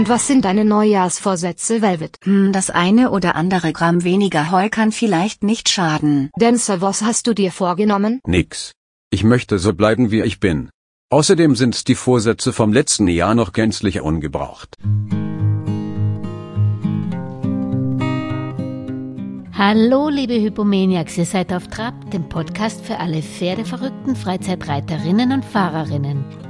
Und was sind deine Neujahrsvorsätze, Velvet? Hm, das eine oder andere Gramm weniger Heu kann vielleicht nicht schaden. Dancer, was hast du dir vorgenommen? Nix. Ich möchte so bleiben wie ich bin. Außerdem sind die Vorsätze vom letzten Jahr noch gänzlich ungebraucht. Hallo, liebe Hypomaniacs, ihr seid auf Trab, dem Podcast für alle Pferdeverrückten, Freizeitreiterinnen und Fahrerinnen.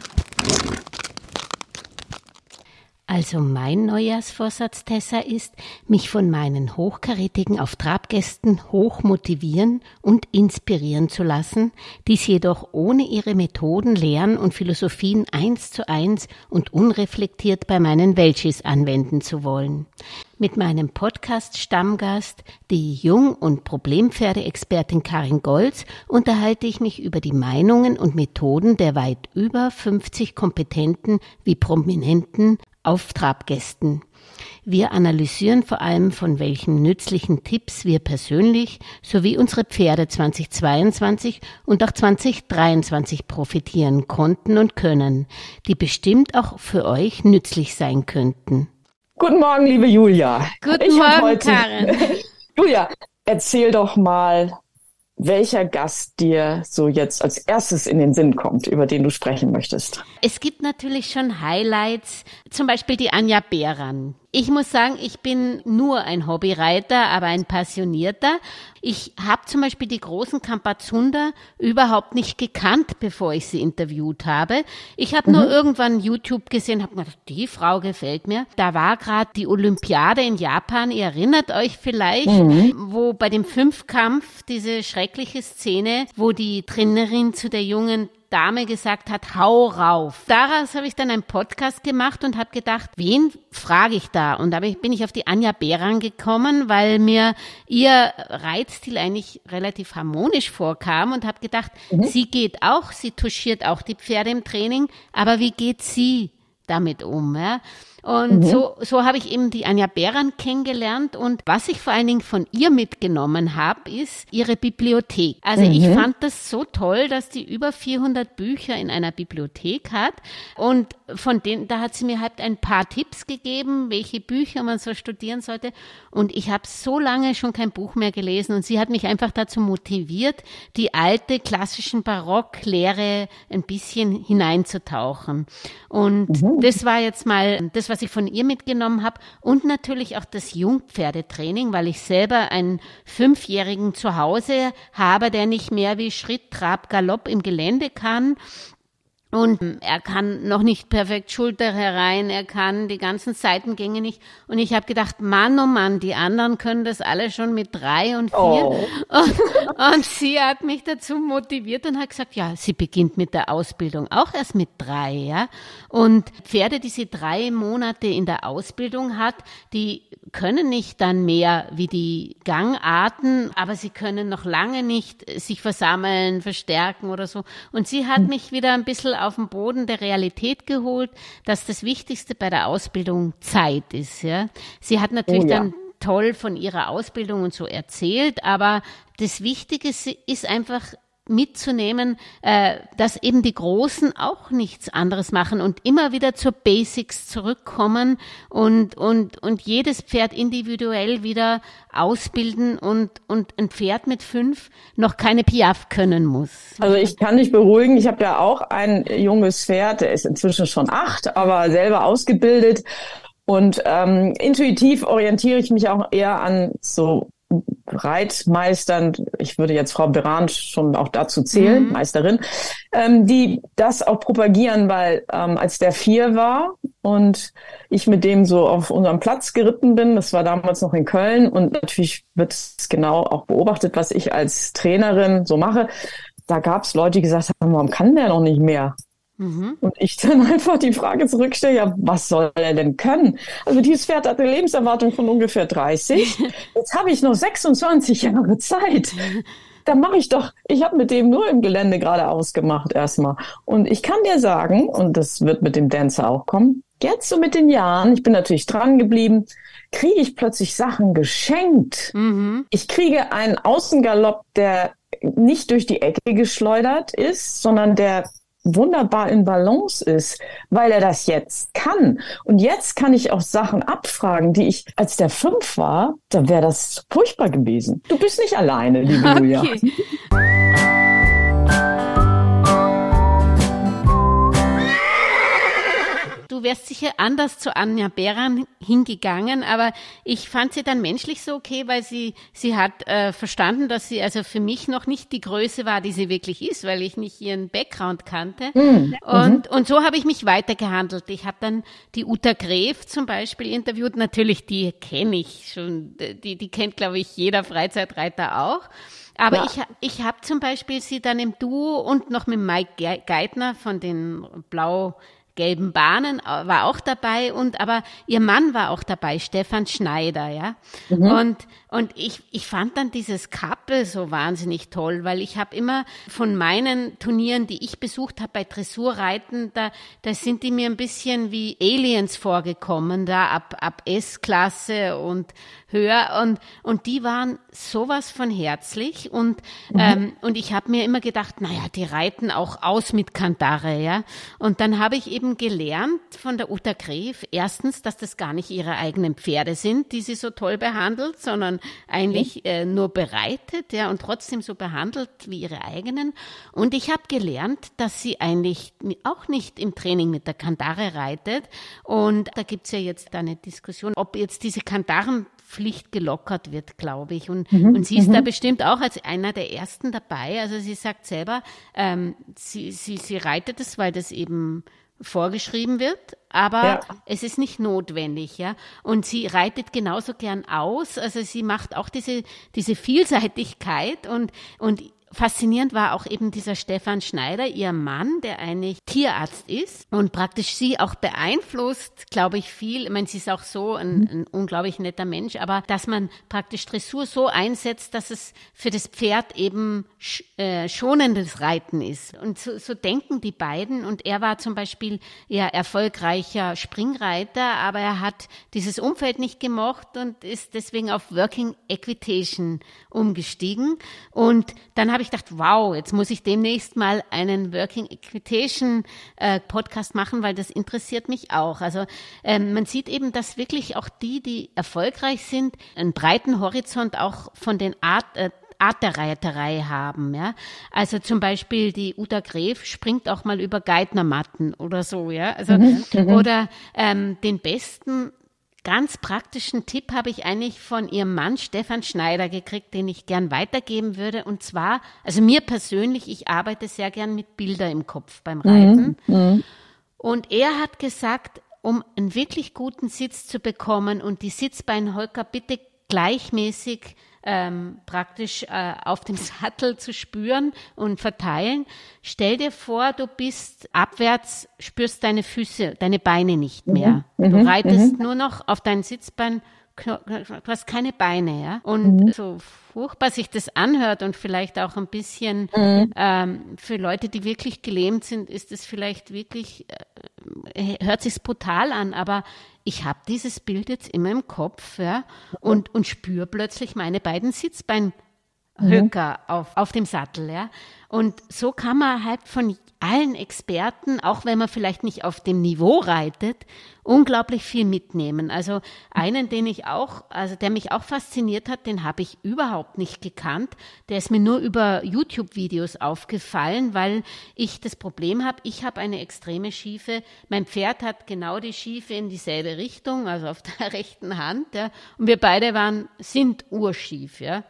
Also mein Neujahrsvorsatz, Tessa, ist, mich von meinen hochkarätigen Auf-Trab-Gästen hoch motivieren und inspirieren zu lassen, dies jedoch ohne ihre Methoden, Lehren und Philosophien eins zu eins und unreflektiert bei meinen Welchis anwenden zu wollen. Mit meinem Podcast Stammgast, die Jung- und Problempferdeexpertin Karin Golz, unterhalte ich mich über die Meinungen und Methoden der weit über 50 kompetenten wie prominenten auf Trabgästen. Wir analysieren vor allem, von welchen nützlichen Tipps wir persönlich sowie unsere Pferde 2022 und auch 2023 profitieren konnten und können, die bestimmt auch für euch nützlich sein könnten. Guten Morgen, liebe Julia. Guten ich Morgen, heute... Karin. Julia, erzähl doch mal, welcher Gast dir so jetzt als erstes in den Sinn kommt, über den du sprechen möchtest. Es gibt natürlich schon Highlights, zum Beispiel die Anja Behran. Ich muss sagen, ich bin nur ein Hobbyreiter, aber ein Passionierter. Ich habe zum Beispiel die großen Kampazunder überhaupt nicht gekannt, bevor ich sie interviewt habe. Ich habe mhm. nur irgendwann YouTube gesehen, habe gedacht, die Frau gefällt mir. Da war gerade die Olympiade in Japan, ihr erinnert euch vielleicht, mhm. wo bei dem Fünfkampf diese schreckliche Szene, wo die Trainerin zu der jungen Dame gesagt hat, hau rauf. Daraus habe ich dann einen Podcast gemacht und habe gedacht, wen frage ich da? Und da bin ich auf die Anja Behran gekommen, weil mir ihr Reitstil eigentlich relativ harmonisch vorkam und habe gedacht, mhm. sie geht auch, sie touchiert auch die Pferde im Training, aber wie geht sie damit um? Ja? Und mhm. so, so habe ich eben die Anja Behran kennengelernt. Und was ich vor allen Dingen von ihr mitgenommen habe, ist ihre Bibliothek. Also mhm. ich fand das so toll, dass die über 400 Bücher in einer Bibliothek hat. Und von denen, da hat sie mir halt ein paar Tipps gegeben, welche Bücher man so studieren sollte. Und ich habe so lange schon kein Buch mehr gelesen. Und sie hat mich einfach dazu motiviert, die alte klassischen Barocklehre ein bisschen hineinzutauchen. Und mhm. das war jetzt mal das, was ich von ihr mitgenommen habe. Und natürlich auch das Jungpferdetraining, weil ich selber einen Fünfjährigen zu Hause habe, der nicht mehr wie Schritt, Trab, Galopp im Gelände kann. Und er kann noch nicht perfekt Schulter herein, er kann die ganzen Seitengänge nicht. Und ich habe gedacht, Mann, oh Mann, die anderen können das alle schon mit drei und vier. Oh. Und, und, sie hat mich dazu motiviert und hat gesagt, ja, sie beginnt mit der Ausbildung auch erst mit drei, ja. Und Pferde, die sie drei Monate in der Ausbildung hat, die können nicht dann mehr wie die Gangarten, aber sie können noch lange nicht sich versammeln, verstärken oder so. Und sie hat hm. mich wieder ein bisschen auf den Boden der Realität geholt, dass das Wichtigste bei der Ausbildung Zeit ist. Ja. Sie hat natürlich oh, ja. dann toll von ihrer Ausbildung und so erzählt, aber das Wichtige ist einfach mitzunehmen, äh, dass eben die Großen auch nichts anderes machen und immer wieder zur Basics zurückkommen und, und, und jedes Pferd individuell wieder ausbilden und, und ein Pferd mit fünf noch keine Piaf können muss. Also ich kann dich beruhigen, ich habe ja auch ein junges Pferd, der ist inzwischen schon acht, aber selber ausgebildet. Und ähm, intuitiv orientiere ich mich auch eher an so Reitmeistern, ich würde jetzt Frau Beran schon auch dazu zählen, mhm. Meisterin, ähm, die das auch propagieren, weil ähm, als der vier war und ich mit dem so auf unserem Platz geritten bin, das war damals noch in Köln und natürlich wird es genau auch beobachtet, was ich als Trainerin so mache. Da gab es Leute, die gesagt haben, warum kann der noch nicht mehr? Mhm. Und ich dann einfach die Frage zurückstelle, ja, was soll er denn können? Also dieses Pferd hat eine Lebenserwartung von ungefähr 30. Jetzt habe ich noch 26 Jahre Zeit. Da mache ich doch, ich habe mit dem nur im Gelände gerade ausgemacht erstmal. Und ich kann dir sagen, und das wird mit dem Dancer auch kommen, jetzt so mit den Jahren, ich bin natürlich dran geblieben, kriege ich plötzlich Sachen geschenkt. Mhm. Ich kriege einen Außengalopp, der nicht durch die Ecke geschleudert ist, sondern der wunderbar in Balance ist, weil er das jetzt kann. Und jetzt kann ich auch Sachen abfragen, die ich, als der fünf war, da wäre das furchtbar gewesen. Du bist nicht alleine, liebe okay. Julia. Du wärst sicher anders zu Anja Beran hingegangen, aber ich fand sie dann menschlich so okay, weil sie, sie hat äh, verstanden, dass sie also für mich noch nicht die Größe war, die sie wirklich ist, weil ich nicht ihren Background kannte. Mhm. Und, und so habe ich mich weitergehandelt. Ich habe dann die Uta Gref zum Beispiel interviewt. Natürlich, die kenne ich schon, die, die kennt, glaube ich, jeder Freizeitreiter auch. Aber ja. ich, ich habe zum Beispiel sie dann im Duo und noch mit Mike Geithner von den Blau gelben Bahnen äh, war auch dabei und aber ihr Mann war auch dabei, Stefan Schneider, ja. Mhm. Und und ich ich fand dann dieses Couple so wahnsinnig toll, weil ich habe immer von meinen Turnieren, die ich besucht habe bei Dressurreiten, da da sind die mir ein bisschen wie Aliens vorgekommen, da ab ab S-Klasse und höher und und die waren sowas von herzlich und mhm. ähm, und ich habe mir immer gedacht, naja, die reiten auch aus mit Kandare, ja. Und dann habe ich eben gelernt von der Uta Gref, erstens, dass das gar nicht ihre eigenen Pferde sind, die sie so toll behandelt, sondern eigentlich äh, nur bereitet, ja, und trotzdem so behandelt wie ihre eigenen. Und ich habe gelernt, dass sie eigentlich auch nicht im Training mit der Kandare reitet. Und da gibt's ja jetzt eine Diskussion, ob jetzt diese Kandaren Pflicht gelockert wird, glaube ich. Und, mhm, und sie ist da mhm. bestimmt auch als einer der ersten dabei. Also sie sagt selber, ähm, sie, sie, sie reitet es, weil das eben vorgeschrieben wird, aber ja. es ist nicht notwendig, ja. Und sie reitet genauso gern aus, also sie macht auch diese, diese Vielseitigkeit und, und Faszinierend war auch eben dieser Stefan Schneider, ihr Mann, der eigentlich Tierarzt ist und praktisch sie auch beeinflusst, glaube ich, viel. Ich meine, sie ist auch so ein, mhm. ein, unglaublich netter Mensch, aber dass man praktisch Dressur so einsetzt, dass es für das Pferd eben sch, äh, schonendes Reiten ist. Und so, so denken die beiden. Und er war zum Beispiel eher erfolgreicher Springreiter, aber er hat dieses Umfeld nicht gemocht und ist deswegen auf Working Equitation umgestiegen. Und dann habe habe ich gedacht, wow, jetzt muss ich demnächst mal einen Working Equitation äh, Podcast machen, weil das interessiert mich auch. Also ähm, man sieht eben, dass wirklich auch die, die erfolgreich sind, einen breiten Horizont auch von den Art, äh, Art der Reiterei haben, ja. Also zum Beispiel die Uta Gref springt auch mal über Geithnermatten oder so, ja. Also, mhm. oder ähm, den besten ganz praktischen Tipp habe ich eigentlich von ihrem Mann Stefan Schneider gekriegt, den ich gern weitergeben würde. Und zwar, also mir persönlich, ich arbeite sehr gern mit Bilder im Kopf beim Reiten. Mhm. mhm. Und er hat gesagt, um einen wirklich guten Sitz zu bekommen und die Sitzbeinholker bitte gleichmäßig ähm, praktisch äh, auf dem Sattel zu spüren und verteilen. Stell dir vor, du bist abwärts, spürst deine Füße, deine Beine nicht mhm. mehr. Mhm. Du reitest mhm. nur noch auf dein Sitzbein du hast keine Beine, ja. Und mhm. so furchtbar sich das anhört und vielleicht auch ein bisschen mhm. ähm, für Leute, die wirklich gelähmt sind, ist es vielleicht wirklich, äh, hört sich brutal an, aber ich habe dieses Bild jetzt immer im Kopf, ja, und, und spüre plötzlich meine beiden Sitzbeinhöcker mhm. auf, auf dem Sattel, ja. Und so kann man halt von allen Experten, auch wenn man vielleicht nicht auf dem Niveau reitet, unglaublich viel mitnehmen. Also einen, den ich auch, also der mich auch fasziniert hat, den habe ich überhaupt nicht gekannt. Der ist mir nur über YouTube-Videos aufgefallen, weil ich das Problem habe, ich habe eine extreme Schiefe. Mein Pferd hat genau die Schiefe in dieselbe Richtung, also auf der rechten Hand. Ja, und wir beide waren, sind urschief. Ja.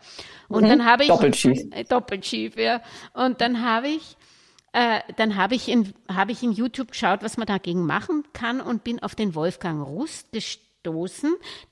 Und mhm. dann habe ich doppelschief. Äh, doppelschief, ja. Und dann habe ich äh, dann habe ich, in, hab ich in YouTube geschaut, was man dagegen machen kann und bin auf den Wolfgang Rust gestoßen.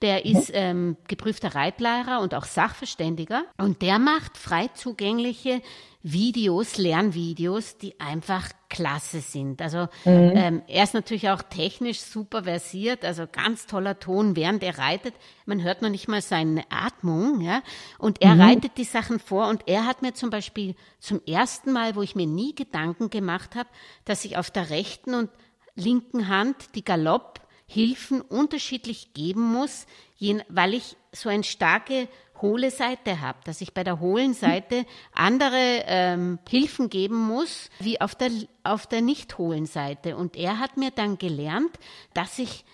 Der ist ähm, geprüfter Reitlehrer und auch Sachverständiger. Und der macht frei zugängliche Videos, Lernvideos, die einfach klasse sind. Also mhm. ähm, er ist natürlich auch technisch super versiert, also ganz toller Ton, während er reitet. Man hört noch nicht mal seine Atmung, ja. Und er mhm. reitet die Sachen vor und er hat mir zum Beispiel zum ersten Mal, wo ich mir nie Gedanken gemacht habe, dass ich auf der rechten und linken Hand die Galopphilfen unterschiedlich geben muss, weil ich so eine starke hohle Seite habe, dass ich bei der hohlen Seite andere ähm, Hilfen geben muss, wie auf der, auf der nicht hohlen Seite. Und er hat mir dann gelernt, dass ich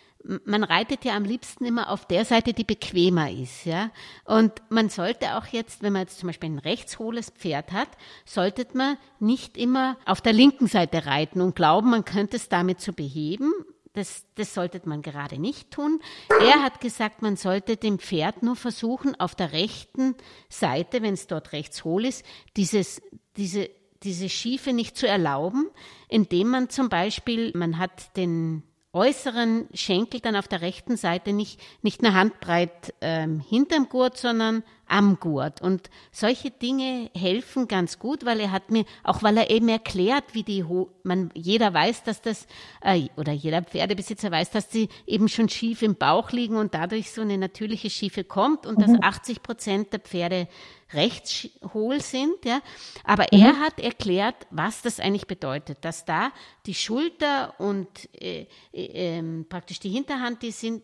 man reitet ja am liebsten immer auf der Seite, die bequemer ist, ja. Und man sollte auch jetzt, wenn man jetzt zum Beispiel ein rechtshohles Pferd hat, sollte man nicht immer auf der linken Seite reiten und glauben, man könnte es damit zu so beheben, das, das sollte man gerade nicht tun. Er hat gesagt, man sollte dem Pferd nur versuchen, auf der rechten Seite, wenn es dort rechts hohl ist, dieses, diese, diese Schiefe nicht zu erlauben, indem man zum Beispiel, man hat den äußeren Schenkel dann auf der rechten Seite nicht, nicht eine Handbreit ähm, hinterm Gurt, sondern am Gurt. Und solche Dinge helfen ganz gut, weil er hat mir, auch weil er eben erklärt, wie die, Ho man, jeder weiß, dass das, äh, oder jeder Pferdebesitzer weiß, dass sie eben schon schief im Bauch liegen und dadurch so eine natürliche Schiefe kommt und mhm. dass 80 Prozent der Pferde rechtshohl sind, ja. Aber mhm. er hat erklärt, was das eigentlich bedeutet, dass da die Schulter und äh, äh, ähm, praktisch die Hinterhand, die sind,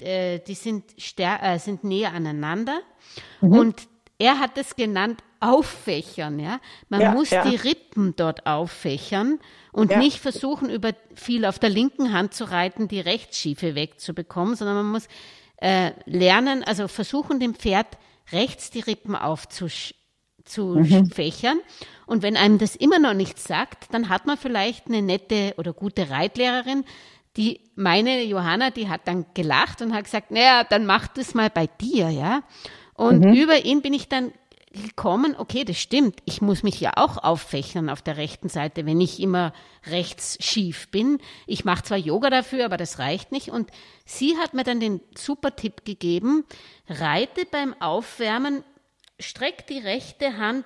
äh, die sind, äh, sind näher aneinander Mhm. Und er hat es genannt auffächern, ja. Man ja, muss ja. die Rippen dort auffächern und ja. nicht versuchen, über viel auf der linken Hand zu reiten, die Rechtsschiefe wegzubekommen, sondern man muss äh, lernen, also versuchen, dem Pferd rechts die Rippen aufzufächern. Mhm. Und wenn einem das immer noch nichts sagt, dann hat man vielleicht eine nette oder gute Reitlehrerin, die meine Johanna, die hat dann gelacht und hat gesagt, naja, dann mach das mal bei dir, ja. Und mhm. über ihn bin ich dann gekommen, okay, das stimmt, ich muss mich ja auch auffächern auf der rechten Seite, wenn ich immer rechts schief bin. Ich mache zwar Yoga dafür, aber das reicht nicht. Und sie hat mir dann den super Tipp gegeben, reite beim Aufwärmen, streck die rechte Hand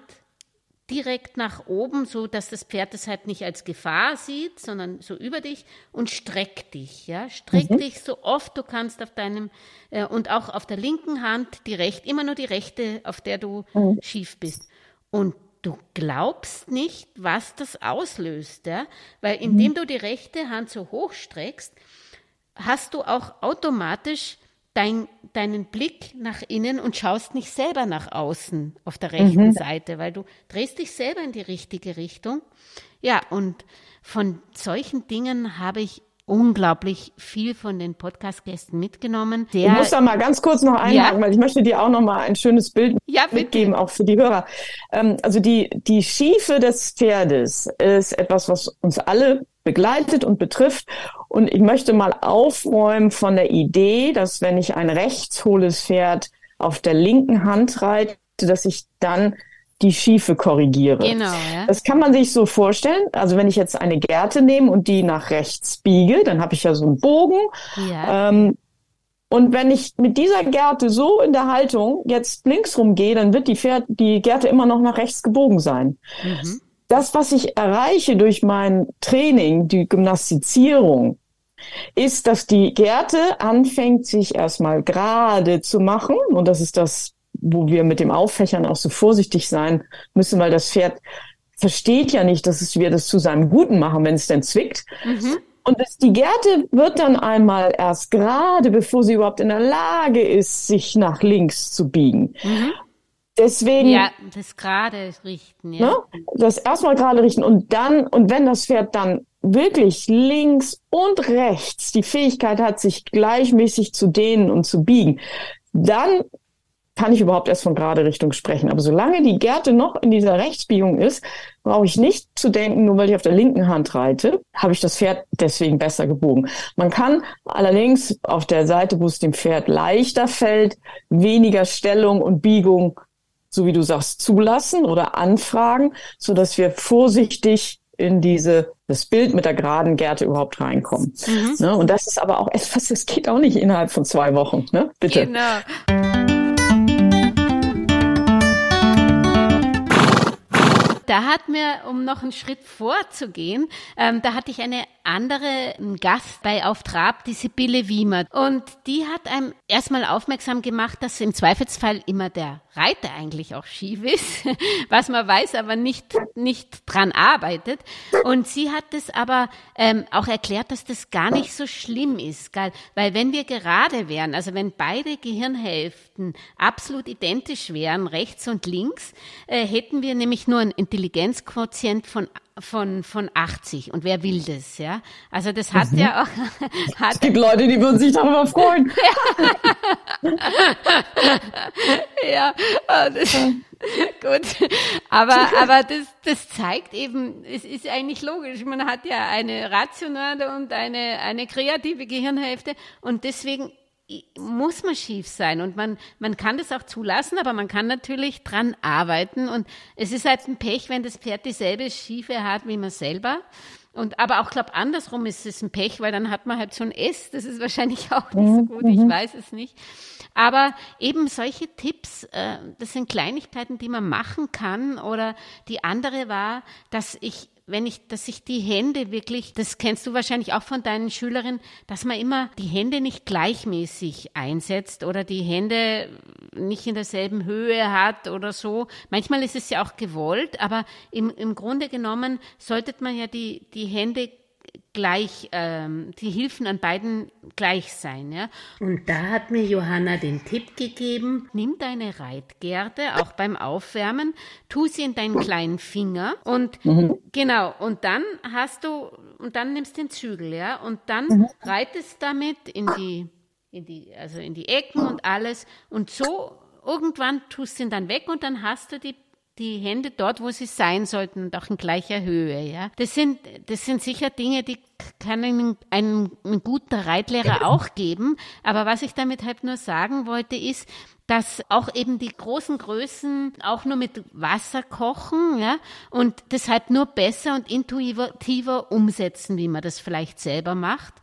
direkt nach oben, so dass das Pferd es halt nicht als Gefahr sieht, sondern so über dich und streck dich, ja, streck mhm. dich so oft du kannst auf deinem äh, und auch auf der linken Hand die rechte, immer nur die rechte, auf der du mhm. schief bist. Und du glaubst nicht, was das auslöst, ja, weil indem mhm. du die rechte Hand so hoch streckst, hast du auch automatisch dein, deinen Blick nach innen und schaust nicht selber nach außen auf der rechten mhm. Seite, weil du drehst dich selber in die richtige Richtung. Ja, und von solchen Dingen habe ich unglaublich viel von den Podcast-Gästen mitgenommen. Der, ich muss da mal ganz kurz noch einhaken, ja? weil ich möchte dir auch noch mal ein schönes Bild ja, mitgeben, auch für die Hörer. Ähm, also die, die Schiefe des Pferdes ist etwas, was uns alle begleitet und betrifft. Und ich möchte mal aufräumen von der Idee, dass wenn ich ein rechtshohles Pferd auf der linken Hand reite, dass ich dann die Schiefe korrigiere. Genau, ja. Das kann man sich so vorstellen. Also wenn ich jetzt eine Gerte nehme und die nach rechts biege, dann habe ich ja so einen Bogen. Ja. Ähm, und wenn ich mit dieser Gerte so in der Haltung jetzt links rumgehe, dann wird die, Pferd, die Gerte immer noch nach rechts gebogen sein. Mhm. Das, was ich erreiche durch mein Training, die Gymnastizierung, ist, dass die Gerte anfängt, sich erstmal gerade zu machen. Und das ist das wo wir mit dem Auffächern auch so vorsichtig sein müssen, weil das Pferd versteht ja nicht, dass es wir das zu seinem Guten machen, wenn es denn zwickt. Mhm. Und das, die Gerte wird dann einmal erst gerade, bevor sie überhaupt in der Lage ist, sich nach links zu biegen. Mhm. Deswegen. Ja, das gerade richten, ja. Ne, das erstmal gerade richten und dann, und wenn das Pferd dann wirklich links und rechts die Fähigkeit hat, sich gleichmäßig zu dehnen und zu biegen, dann kann ich überhaupt erst von gerade Richtung sprechen. Aber solange die Gerte noch in dieser Rechtsbiegung ist, brauche ich nicht zu denken, nur weil ich auf der linken Hand reite, habe ich das Pferd deswegen besser gebogen. Man kann allerdings auf der Seite, wo es dem Pferd leichter fällt, weniger Stellung und Biegung, so wie du sagst, zulassen oder anfragen, so dass wir vorsichtig in diese das Bild mit der geraden Gerte überhaupt reinkommen. Mhm. Ne? Und das ist aber auch etwas, das geht auch nicht innerhalb von zwei Wochen. Ne? Bitte. Genau. da hat mir, um noch einen Schritt vorzugehen, ähm, da hatte ich eine andere Gast bei Auf Trab, die Sibylle Wiemer. Und die hat einem erstmal aufmerksam gemacht, dass im Zweifelsfall immer der Reiter eigentlich auch schief ist, was man weiß, aber nicht, nicht dran arbeitet. Und sie hat es aber ähm, auch erklärt, dass das gar nicht so schlimm ist, gell? weil wenn wir gerade wären, also wenn beide Gehirnhälften absolut identisch wären, rechts und links, äh, hätten wir nämlich nur einen Intelligenzquotient von von, von 80. Und wer will das, ja? Also das hat mhm. ja auch. Hat es gibt Leute, die würden sich darüber freuen. ja, oh, das, gut. Aber, aber das, das zeigt eben, es ist eigentlich logisch. Man hat ja eine rationale und eine, eine kreative Gehirnhälfte und deswegen muss man schief sein und man, man kann das auch zulassen, aber man kann natürlich dran arbeiten und es ist halt ein Pech, wenn das Pferd dieselbe Schiefe hat wie man selber. Und aber auch glaube andersrum ist es ein Pech, weil dann hat man halt so ein S. Das ist wahrscheinlich auch nicht so gut. Ich mhm. weiß es nicht. Aber eben solche Tipps, äh, das sind Kleinigkeiten, die man machen kann. Oder die andere war, dass ich wenn ich, dass ich die Hände wirklich, das kennst du wahrscheinlich auch von deinen Schülerinnen, dass man immer die Hände nicht gleichmäßig einsetzt oder die Hände nicht in derselben Höhe hat oder so. Manchmal ist es ja auch gewollt, aber im, im Grunde genommen sollte man ja die, die Hände gleich, ähm, die Hilfen an beiden gleich sein. Ja? Und da hat mir Johanna den Tipp gegeben, nimm deine Reitgerte auch beim Aufwärmen, tu sie in deinen kleinen Finger und mhm. genau, und dann hast du, und dann nimmst du den Zügel, ja, und dann mhm. reitest damit in die, in die, also in die Ecken und alles und so irgendwann tust du ihn dann weg und dann hast du die die Hände dort, wo sie sein sollten und auch in gleicher Höhe. Ja, das sind das sind sicher Dinge, die kann ein, ein, ein guter Reitlehrer auch geben. Aber was ich damit halt nur sagen wollte, ist, dass auch eben die großen Größen auch nur mit Wasser kochen, ja, und deshalb nur besser und intuitiver umsetzen, wie man das vielleicht selber macht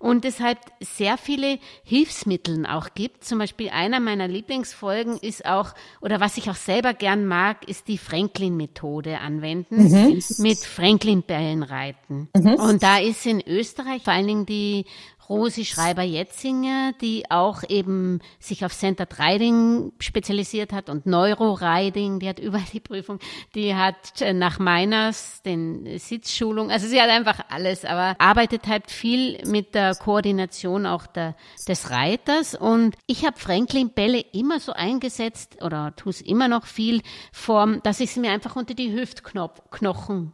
und deshalb sehr viele Hilfsmittel auch gibt. Zum Beispiel einer meiner Lieblingsfolgen ist auch, oder was ich auch selber gern mag, ist die Franklin-Methode anwenden, mhm. mit Franklin-Bällen reiten. Mhm. Und da ist in Österreich vor allen Dingen die Rosi Schreiber-Jetzinger, die auch eben sich auf Center Riding spezialisiert hat und Neuro-Riding, die hat überall die Prüfung, die hat äh, nach Meiners den Sitzschulung, also sie hat einfach alles, aber arbeitet halt viel mit der Koordination auch der, des Reiters. Und ich habe Franklin Bälle immer so eingesetzt oder tue es immer noch viel Form, dass ich sie mir einfach unter die Hüftknochen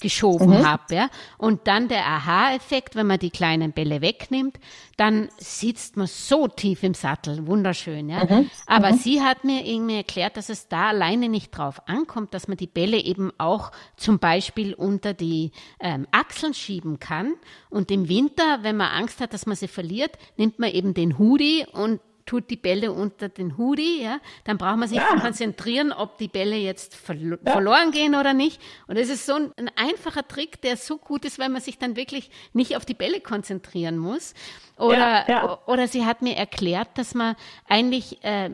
geschoben mhm. habe. Ja? Und dann der Aha-Effekt, wenn man die kleinen Bälle wegnimmt, dann sitzt man so tief im Sattel, wunderschön. Ja? Mhm. Aber mhm. sie hat mir irgendwie erklärt, dass es da alleine nicht drauf ankommt, dass man die Bälle eben auch zum Beispiel unter die ähm, Achseln schieben kann. Und im Winter, wenn man Angst hat, dass man sie verliert, nimmt man eben den Hoodie und tut die Bälle unter den Hoodie, ja, dann braucht man sich ja. konzentrieren, ob die Bälle jetzt verlo ja. verloren gehen oder nicht. Und es ist so ein, ein, einfacher Trick, der so gut ist, weil man sich dann wirklich nicht auf die Bälle konzentrieren muss. Oder, ja, oder sie hat mir erklärt, dass man eigentlich äh,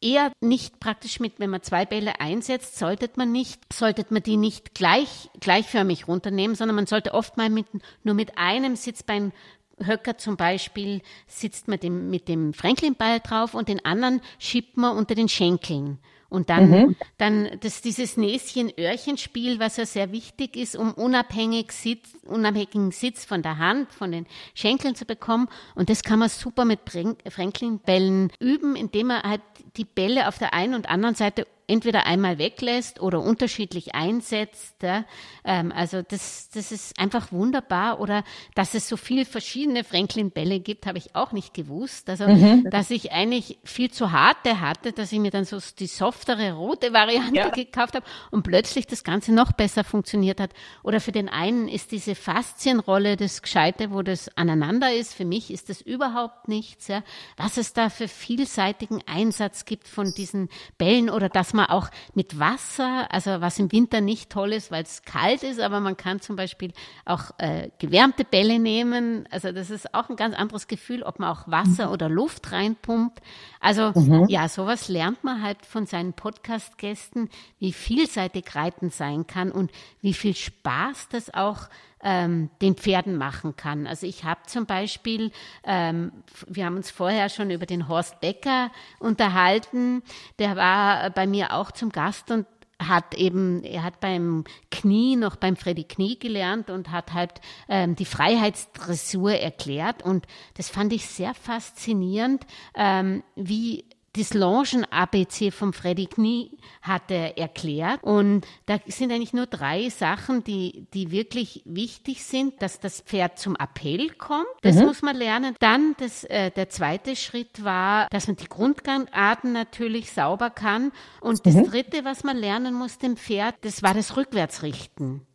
eher nicht praktisch mit, wenn man zwei Bälle einsetzt, sollte man nicht, sollte man die nicht gleich, gleichförmig runternehmen, sondern man sollte oft mal mit, nur mit einem Sitzbein Höcker zum Beispiel sitzt man dem, mit dem Franklin-Ball drauf und den anderen schiebt man unter den Schenkeln. Und dann, mhm. dann das, dieses Näschen-Öhrchen-Spiel, was ja sehr wichtig ist, um unabhängig Sitz, unabhängigen Sitz von der Hand, von den Schenkeln zu bekommen. Und das kann man super mit Franklin-Bällen üben, indem man halt die Bälle auf der einen und anderen Seite entweder einmal weglässt oder unterschiedlich einsetzt. Ja. Ähm, also das, das ist einfach wunderbar. Oder dass es so viele verschiedene Franklin-Bälle gibt, habe ich auch nicht gewusst. Also mhm. dass ich eigentlich viel zu harte hatte, dass ich mir dann so die softere rote Variante ja. gekauft habe und plötzlich das Ganze noch besser funktioniert hat. Oder für den einen ist diese Faszienrolle das Gescheite, wo das aneinander ist. Für mich ist das überhaupt nichts. Ja. Was es da für vielseitigen Einsatz gibt von diesen Bällen oder dass man auch mit Wasser, also was im Winter nicht toll ist, weil es kalt ist, aber man kann zum Beispiel auch äh, gewärmte Bälle nehmen. Also das ist auch ein ganz anderes Gefühl, ob man auch Wasser mhm. oder Luft reinpumpt. Also mhm. ja, sowas lernt man halt von seinen Podcast-Gästen, wie vielseitig Reiten sein kann und wie viel Spaß das auch ähm, den Pferden machen kann. Also ich habe zum Beispiel, ähm, wir haben uns vorher schon über den Horst Becker unterhalten, der war bei mir auch zum Gast und hat eben, er hat beim Knie noch beim Freddy Knie gelernt und hat halt ähm, die Freiheitsdressur erklärt und das fand ich sehr faszinierend, ähm, wie das Longen-ABC vom Freddy Knie hat er erklärt. Und da sind eigentlich nur drei Sachen, die, die wirklich wichtig sind, dass das Pferd zum Appell kommt. Das mhm. muss man lernen. Dann das, äh, der zweite Schritt war, dass man die Grundgangarten natürlich sauber kann. Und das mhm. dritte, was man lernen muss dem Pferd, das war das Rückwärtsrichten.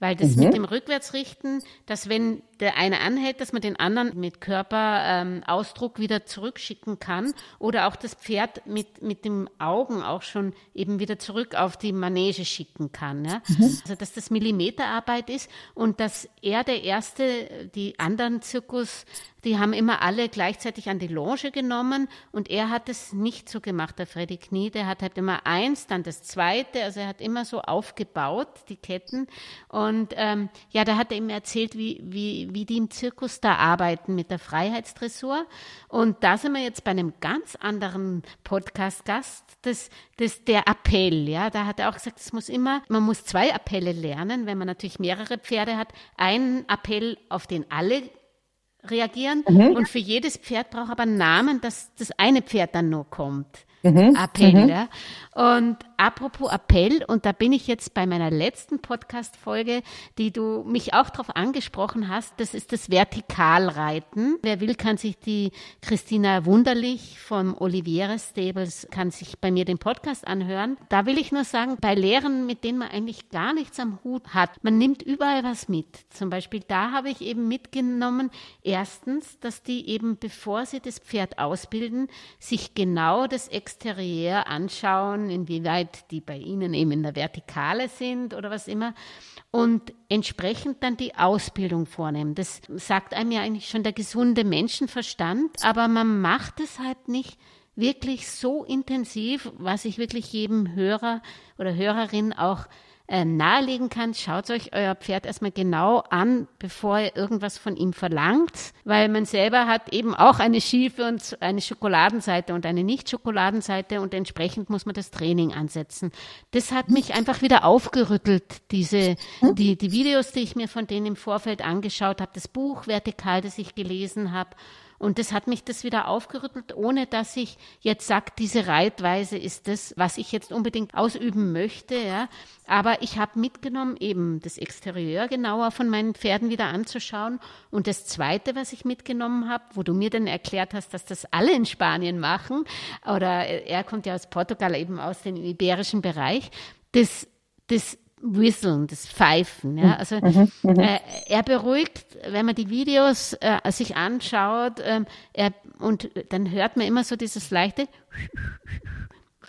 Weil das mhm. mit dem Rückwärtsrichten, dass wenn der eine anhält, dass man den anderen mit Körperausdruck ähm, wieder zurückschicken kann oder auch das Pferd mit, mit dem Augen auch schon eben wieder zurück auf die Manege schicken kann. Ja? Mhm. Also dass das Millimeterarbeit ist und dass er der Erste, die anderen Zirkus, die haben immer alle gleichzeitig an die Longe genommen und er hat es nicht so gemacht, der Freddy Knie, der hat halt immer eins, dann das zweite, also er hat immer so aufgebaut, die Ketten und ähm, ja, da hat er ihm erzählt, wie, wie, wie, die im Zirkus da arbeiten mit der Freiheitsdressur. Und da sind wir jetzt bei einem ganz anderen Podcast-Gast, das, das, der Appell, ja. Da hat er auch gesagt, es muss immer, man muss zwei Appelle lernen, wenn man natürlich mehrere Pferde hat. Ein Appell, auf den alle reagieren. Mhm. Und für jedes Pferd braucht aber einen Namen, dass das eine Pferd dann nur kommt. Mhm. Appell, mhm. ja. Und apropos Appell, und da bin ich jetzt bei meiner letzten Podcast-Folge, die du mich auch darauf angesprochen hast, das ist das Vertikalreiten. Wer will, kann sich die Christina Wunderlich vom Oliviera Stables, kann sich bei mir den Podcast anhören. Da will ich nur sagen, bei Lehrern, mit denen man eigentlich gar nichts am Hut hat, man nimmt überall was mit. Zum Beispiel da habe ich eben mitgenommen, erstens, dass die eben, bevor sie das Pferd ausbilden, sich genau das Exterieur anschauen, schauen, inwieweit die bei Ihnen eben in der Vertikale sind oder was immer und entsprechend dann die Ausbildung vornehmen. Das sagt einem ja eigentlich schon der gesunde Menschenverstand, aber man macht es halt nicht wirklich so intensiv, was ich wirklich jedem Hörer oder Hörerin auch ähm, nahelegen kann, schaut euch euer Pferd erstmal genau an, bevor ihr irgendwas von ihm verlangt, weil man selber hat eben auch eine schiefe und eine Schokoladenseite und eine Nicht-Schokoladenseite und entsprechend muss man das Training ansetzen. Das hat mich einfach wieder aufgerüttelt, diese, die, die Videos, die ich mir von denen im Vorfeld angeschaut habe, das Buch Vertikal, das ich gelesen habe und das hat mich das wieder aufgerüttelt, ohne dass ich jetzt sage, diese Reitweise ist das, was ich jetzt unbedingt ausüben möchte. Ja. Aber ich habe mitgenommen, eben das Exterieur genauer von meinen Pferden wieder anzuschauen. Und das Zweite, was ich mitgenommen habe, wo du mir dann erklärt hast, dass das alle in Spanien machen, oder er kommt ja aus Portugal, eben aus dem iberischen Bereich, das, das Whistlen, das Pfeifen. Ja? Mhm. Also mhm, mhm, äh, er beruhigt, wenn man die Videos äh, sich anschaut, äh, er, und dann hört man immer so dieses leichte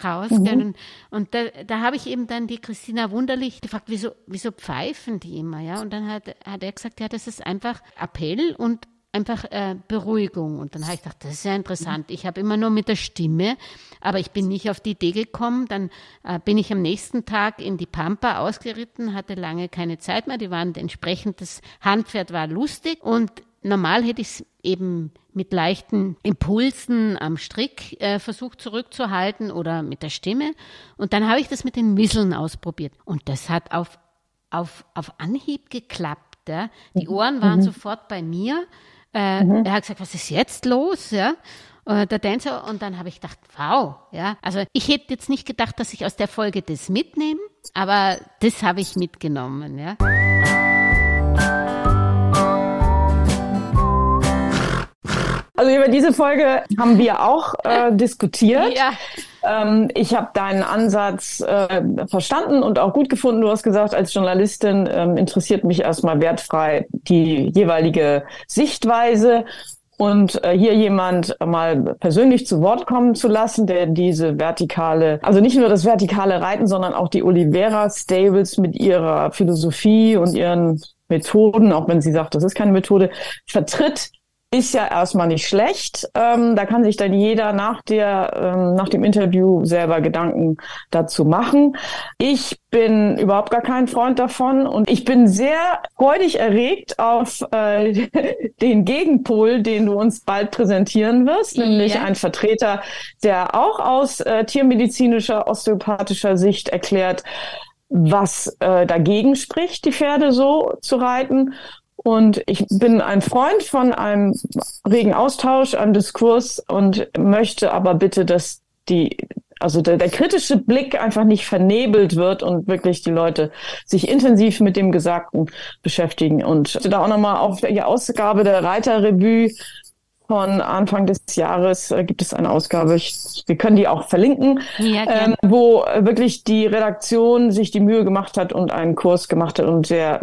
raus. Mhm. Und, und, da, da habe ich eben dann die Christina Wunderlich gefragt, wieso, wieso pfeifen die immer? Ja? Und dann hat, hat er gesagt, ja, das ist einfach Appell und einfach äh, Beruhigung. Und dann habe ich gedacht, das ist ja interessant. Ich habe immer nur mit der Stimme, aber ich bin nicht auf die Idee gekommen. Dann äh, bin ich am nächsten Tag in die Pampa ausgeritten, hatte lange keine Zeit mehr. Die waren entsprechend, das Handpferd war lustig und normal hätte ich es eben mit leichten Impulsen am Strick äh, versucht zurückzuhalten oder mit der Stimme. Und dann habe ich das mit den Wisseln ausprobiert. Und das hat auf, auf, auf Anhieb geklappt. Ja. Die Ohren waren mhm. sofort bei mir. Äh, mhm. Er hat gesagt, was ist jetzt los? Ja. Äh, der Dancer und dann habe ich gedacht, wow, ja. Also ich hätte jetzt nicht gedacht, dass ich aus der Folge das mitnehme, aber das habe ich mitgenommen, ja. Also über diese Folge haben wir auch äh, diskutiert. Ja. Ähm, ich habe deinen Ansatz äh, verstanden und auch gut gefunden. Du hast gesagt, als Journalistin ähm, interessiert mich erstmal wertfrei die jeweilige Sichtweise und äh, hier jemand mal persönlich zu Wort kommen zu lassen, der diese vertikale, also nicht nur das vertikale Reiten, sondern auch die Olivera Stables mit ihrer Philosophie und ihren Methoden, auch wenn sie sagt, das ist keine Methode, vertritt ist ja erstmal nicht schlecht. Ähm, da kann sich dann jeder nach der, ähm, nach dem Interview selber Gedanken dazu machen. Ich bin überhaupt gar kein Freund davon und ich bin sehr freudig erregt auf äh, den Gegenpol, den du uns bald präsentieren wirst, nämlich ein Vertreter, der auch aus äh, tiermedizinischer, osteopathischer Sicht erklärt, was äh, dagegen spricht, die Pferde so zu reiten und ich bin ein Freund von einem regen Austausch, einem Diskurs und möchte aber bitte, dass die, also der, der kritische Blick einfach nicht vernebelt wird und wirklich die Leute sich intensiv mit dem Gesagten beschäftigen. Und da auch nochmal auf die Ausgabe der Reiterrevue von Anfang des Jahres äh, gibt es eine Ausgabe, ich, wir können die auch verlinken, ja, ähm, wo wirklich die Redaktion sich die Mühe gemacht hat und einen Kurs gemacht hat und sehr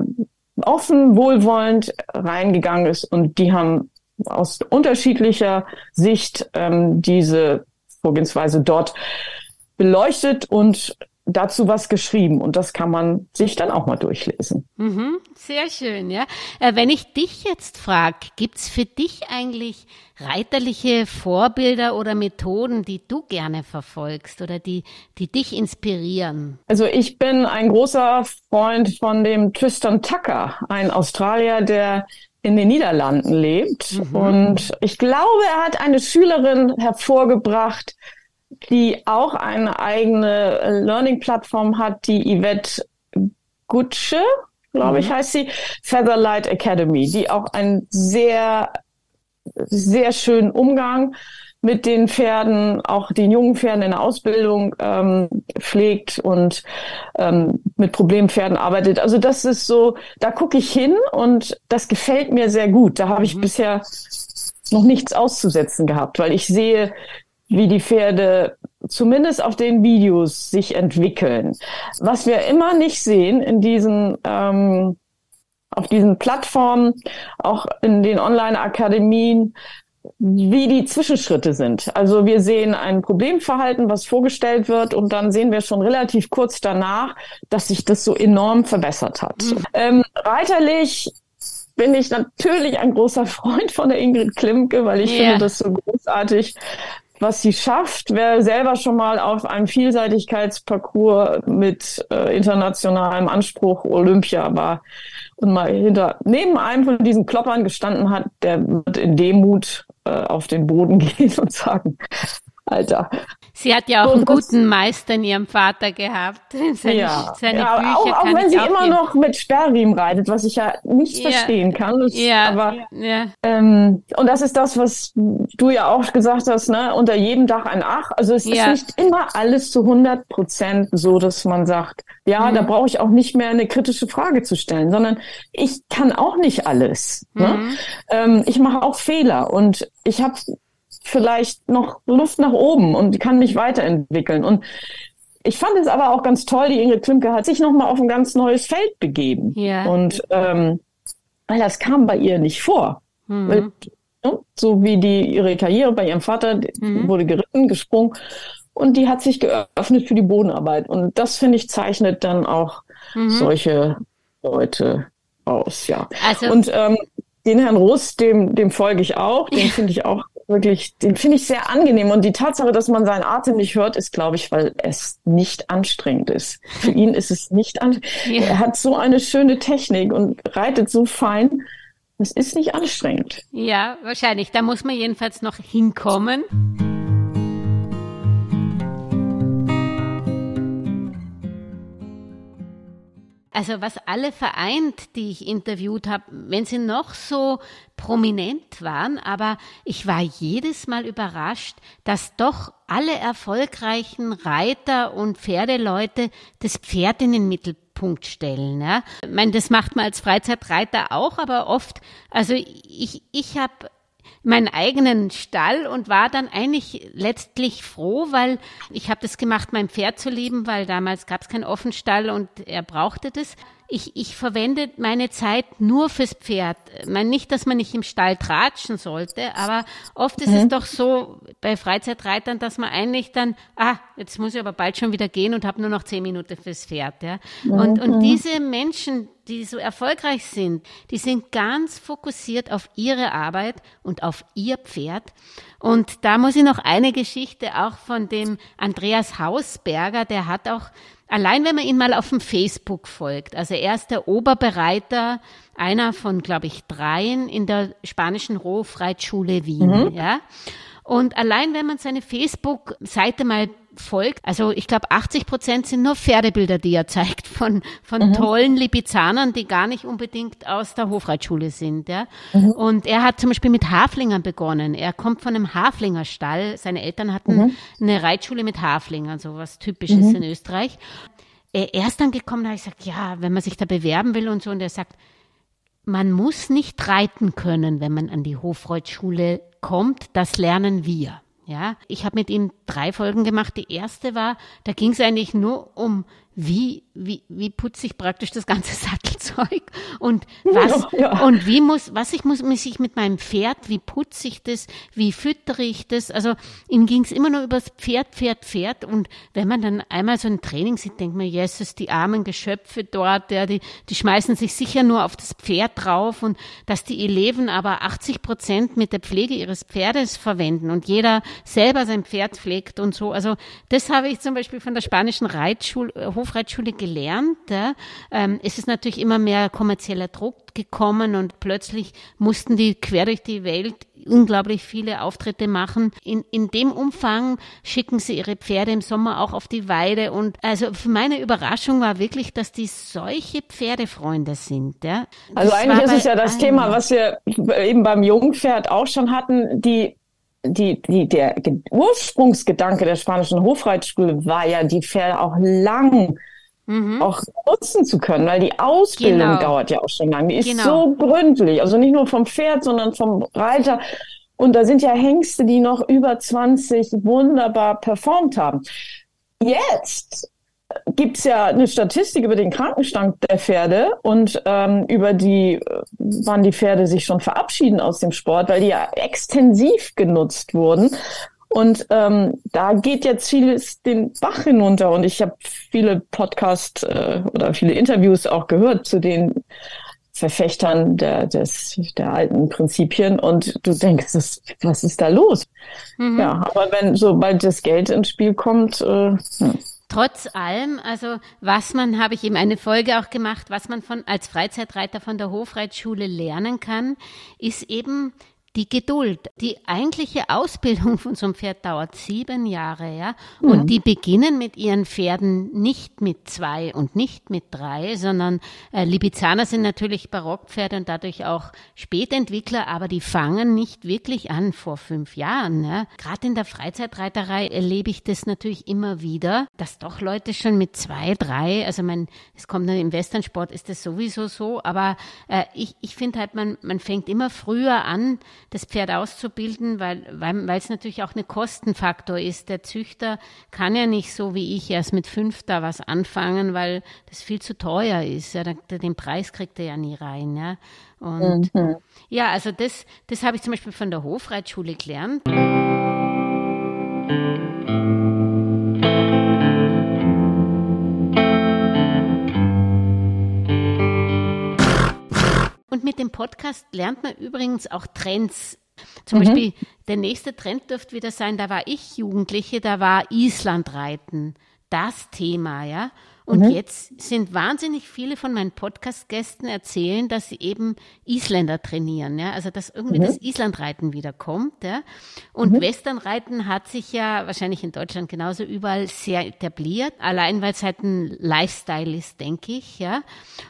offen, wohlwollend reingegangen ist und die haben aus unterschiedlicher Sicht ähm, diese Vorgehensweise dort beleuchtet und dazu was geschrieben und das kann man sich dann auch mal durchlesen. Mhm, sehr schön, ja. Äh, wenn ich dich jetzt frage, gibt's für dich eigentlich reiterliche Vorbilder oder Methoden, die du gerne verfolgst oder die, die dich inspirieren? Also ich bin ein großer Freund von dem Tristan Tucker, ein Australier, der in den Niederlanden lebt. Mhm. Und ich glaube, er hat eine Schülerin hervorgebracht, die auch eine eigene Learning-Plattform hat, die Yvette Gutsche, glaube ich, mhm. heißt sie, Featherlight Academy, die auch einen sehr, sehr schönen Umgang mit den Pferden, auch den jungen Pferden in der Ausbildung ähm, pflegt und ähm, mit Problempferden arbeitet. Also das ist so, da gucke ich hin und das gefällt mir sehr gut. Da habe ich mhm. bisher noch nichts auszusetzen gehabt, weil ich sehe, wie die Pferde zumindest auf den Videos sich entwickeln. Was wir immer nicht sehen in diesen ähm, auf diesen Plattformen, auch in den Online-Akademien, wie die Zwischenschritte sind. Also wir sehen ein Problemverhalten, was vorgestellt wird, und dann sehen wir schon relativ kurz danach, dass sich das so enorm verbessert hat. Mhm. Ähm, reiterlich bin ich natürlich ein großer Freund von der Ingrid Klimke, weil ich yeah. finde das so großartig, was sie schafft. Wer selber schon mal auf einem Vielseitigkeitsparcours mit äh, internationalem Anspruch Olympia war und mal hinter neben einem von diesen Kloppern gestanden hat, der wird in Demut äh, auf den Boden gehen und sagen, Alter, Sie hat ja auch so, einen guten Meister in ihrem Vater gehabt. Seine, ja, seine ja Bücher auch, auch wenn sie auch immer geben. noch mit Sperrriemen reitet, was ich ja nicht ja. verstehen kann. Das, ja, aber ja. Ähm, und das ist das, was du ja auch gesagt hast, ne? Unter jedem Dach ein Ach. Also es ja. ist nicht immer alles zu 100 Prozent so, dass man sagt, ja, mhm. da brauche ich auch nicht mehr eine kritische Frage zu stellen, sondern ich kann auch nicht alles. Ne? Mhm. Ne? Ähm, ich mache auch Fehler und ich habe vielleicht noch Luft nach oben und kann mich weiterentwickeln. Und ich fand es aber auch ganz toll, die Ingrid Klimke hat sich nochmal auf ein ganz neues Feld begeben. Ja. Und ähm, weil das kam bei ihr nicht vor. Mhm. Weil, ja, so wie die ihre Karriere bei ihrem Vater mhm. wurde geritten, gesprungen und die hat sich geöffnet für die Bodenarbeit. Und das finde ich zeichnet dann auch mhm. solche Leute aus, ja. Also, und ähm, den Herrn Russ, dem, dem folge ich auch, den finde ich auch wirklich, den finde ich sehr angenehm. Und die Tatsache, dass man seinen Atem nicht hört, ist, glaube ich, weil es nicht anstrengend ist. Für ihn ist es nicht anstrengend. Ja. Er hat so eine schöne Technik und reitet so fein. Es ist nicht anstrengend. Ja, wahrscheinlich. Da muss man jedenfalls noch hinkommen. Also was alle vereint, die ich interviewt habe, wenn sie noch so prominent waren, aber ich war jedes Mal überrascht, dass doch alle erfolgreichen Reiter und Pferdeleute das Pferd in den Mittelpunkt stellen. Ja. Ich meine, das macht man als Freizeitreiter auch, aber oft, also ich, ich habe meinen eigenen Stall und war dann eigentlich letztlich froh, weil ich habe das gemacht, mein Pferd zu lieben, weil damals gab es keinen Offenstall und er brauchte das. Ich, ich verwende meine Zeit nur fürs Pferd. Ich meine nicht, dass man nicht im Stall tratschen sollte, aber oft ist mhm. es doch so bei Freizeitreitern, dass man eigentlich dann, ah, jetzt muss ich aber bald schon wieder gehen und habe nur noch zehn Minuten fürs Pferd. Ja? Und, und mhm. diese Menschen, die so erfolgreich sind, die sind ganz fokussiert auf ihre Arbeit und auf ihr Pferd. Und da muss ich noch eine Geschichte auch von dem Andreas Hausberger, der hat auch, allein wenn man ihn mal auf dem Facebook folgt, also er ist der Oberbereiter, einer von, glaube ich, dreien in der spanischen Hofreitschule Wien, mhm. ja. Und allein wenn man seine Facebook-Seite mal folgt, also ich glaube 80 Prozent sind nur Pferdebilder, die er zeigt von, von mhm. tollen Lipizanern, die gar nicht unbedingt aus der Hofreitschule sind. Ja? Mhm. Und er hat zum Beispiel mit Haflingern begonnen. Er kommt von einem Haflingerstall. Seine Eltern hatten mhm. eine Reitschule mit Haflingern, so was typisches mhm. in Österreich. Er ist dann gekommen, da habe ich gesagt, ja, wenn man sich da bewerben will und so, und er sagt, man muss nicht reiten können, wenn man an die Hofreitschule kommt, das lernen wir. Ja, ich habe mit ihm drei Folgen gemacht. Die erste war, da ging es eigentlich nur um wie, wie, wie putze ich praktisch das ganze Sattelzeug? Und was, ja, ja. und wie muss, was ich muss, muss ich mit meinem Pferd, wie putze ich das, wie füttere ich das, also ihm ging es immer nur über das Pferd, Pferd, Pferd. Und wenn man dann einmal so ein Training sieht, denkt man, Jesus, die armen Geschöpfe dort, ja, die, die schmeißen sich sicher nur auf das Pferd drauf. Und dass die Eleven aber 80 Prozent mit der Pflege ihres Pferdes verwenden und jeder selber sein Pferd pflegt und so, also das habe ich zum Beispiel von der spanischen Reitschule, Hofreitschule gelernt. Ja. Ähm, es ist natürlich immer mehr kommerzieller Druck gekommen und plötzlich mussten die quer durch die Welt unglaublich viele Auftritte machen. In, in dem Umfang schicken sie ihre Pferde im Sommer auch auf die Weide. Und also meine Überraschung war wirklich, dass die solche Pferdefreunde sind. Ja. Also eigentlich ist es ja das Thema, was wir eben beim Jungpferd auch schon hatten, die die, die, der Ursprungsgedanke der spanischen Hofreitschule war ja, die Pferde auch lang mhm. auch nutzen zu können, weil die Ausbildung genau. dauert ja auch schon lang. Die ist genau. so gründlich, also nicht nur vom Pferd, sondern vom Reiter. Und da sind ja Hengste, die noch über 20 wunderbar performt haben. Jetzt gibt es ja eine Statistik über den Krankenstand der Pferde und ähm, über die, äh, wann die Pferde sich schon verabschieden aus dem Sport, weil die ja extensiv genutzt wurden. Und ähm, da geht jetzt vieles den Bach hinunter. Und ich habe viele Podcasts äh, oder viele Interviews auch gehört zu den Verfechtern der, des, der alten Prinzipien und du denkst, das, was ist da los? Mhm. Ja, aber wenn sobald das Geld ins Spiel kommt, äh, hm. Trotz allem, also was man, habe ich eben eine Folge auch gemacht, was man von als Freizeitreiter von der Hofreitschule lernen kann, ist eben die Geduld. Die eigentliche Ausbildung von so einem Pferd dauert sieben Jahre, ja. Und mhm. die beginnen mit ihren Pferden nicht mit zwei und nicht mit drei, sondern äh, Libizzaner sind natürlich Barockpferde und dadurch auch Spätentwickler, aber die fangen nicht wirklich an vor fünf Jahren. Ja. Gerade in der Freizeitreiterei erlebe ich das natürlich immer wieder, dass doch Leute schon mit zwei, drei, also man, es kommt im Westernsport ist das sowieso so, aber äh, ich, ich finde halt, man, man fängt immer früher an, das Pferd auszubilden, weil weil weil es natürlich auch ein Kostenfaktor ist. Der Züchter kann ja nicht so wie ich erst mit fünf da was anfangen, weil das viel zu teuer ist. Ja, den Preis kriegt er ja nie rein. Ja. Und mhm. ja, also das, das habe ich zum Beispiel von der Hofreitschule gelernt. Und mit dem Podcast lernt man übrigens auch Trends. Zum mhm. Beispiel, der nächste Trend dürfte wieder sein, da war ich Jugendliche, da war Islandreiten das Thema, ja. Und mhm. jetzt sind wahnsinnig viele von meinen Podcast-Gästen erzählen, dass sie eben Isländer trainieren, ja. Also, dass irgendwie mhm. das Islandreiten wiederkommt, ja. Und mhm. Westernreiten hat sich ja wahrscheinlich in Deutschland genauso überall sehr etabliert. Allein weil es halt ein Lifestyle ist, denke ich, ja.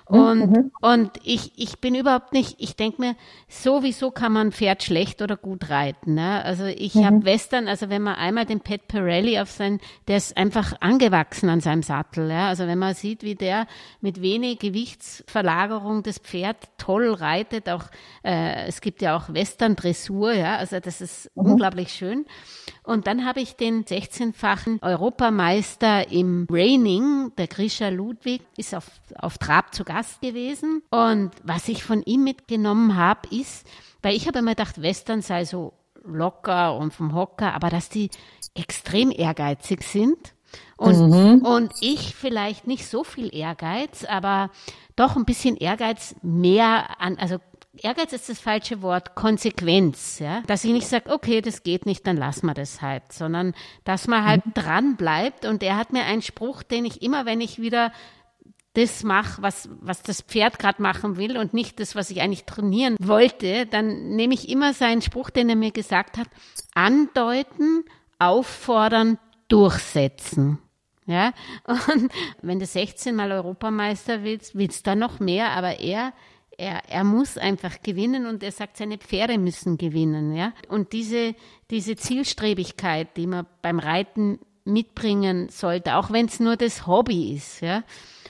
Mhm. Und, mhm. und ich, ich bin überhaupt nicht, ich denke mir, sowieso kann man Pferd schlecht oder gut reiten, ja. Also, ich mhm. habe Western, also wenn man einmal den Pat Pirelli auf sein, der ist einfach angewachsen an seinem Sattel, ja. Also, Also wenn man sieht, wie der mit wenig Gewichtsverlagerung das Pferd toll reitet, auch äh, es gibt ja auch Western-Dressur, ja, also das ist mhm. unglaublich schön. Und dann habe ich den 16-fachen Europameister im Raining, der Grisha Ludwig, ist auf, auf Trab zu Gast gewesen. Und was ich von ihm mitgenommen habe, ist, weil ich habe immer gedacht, Western sei so locker und vom Hocker, aber dass die extrem ehrgeizig sind. Und, mhm. und ich vielleicht nicht so viel Ehrgeiz, aber doch ein bisschen Ehrgeiz mehr an, also Ehrgeiz ist das falsche Wort, Konsequenz, ja. Dass ich nicht sage, okay, das geht nicht, dann lassen wir das halt, sondern dass man halt mhm. dran bleibt. Und er hat mir einen Spruch, den ich immer, wenn ich wieder das mache, was, was das Pferd gerade machen will und nicht das, was ich eigentlich trainieren wollte, dann nehme ich immer seinen Spruch, den er mir gesagt hat, andeuten, auffordern, durchsetzen. Ja, und wenn du 16 Mal Europameister willst, willst du da noch mehr, aber er, er, er muss einfach gewinnen und er sagt, seine Pferde müssen gewinnen, ja. Und diese, diese Zielstrebigkeit, die man beim Reiten mitbringen sollte, auch wenn es nur das Hobby ist, ja.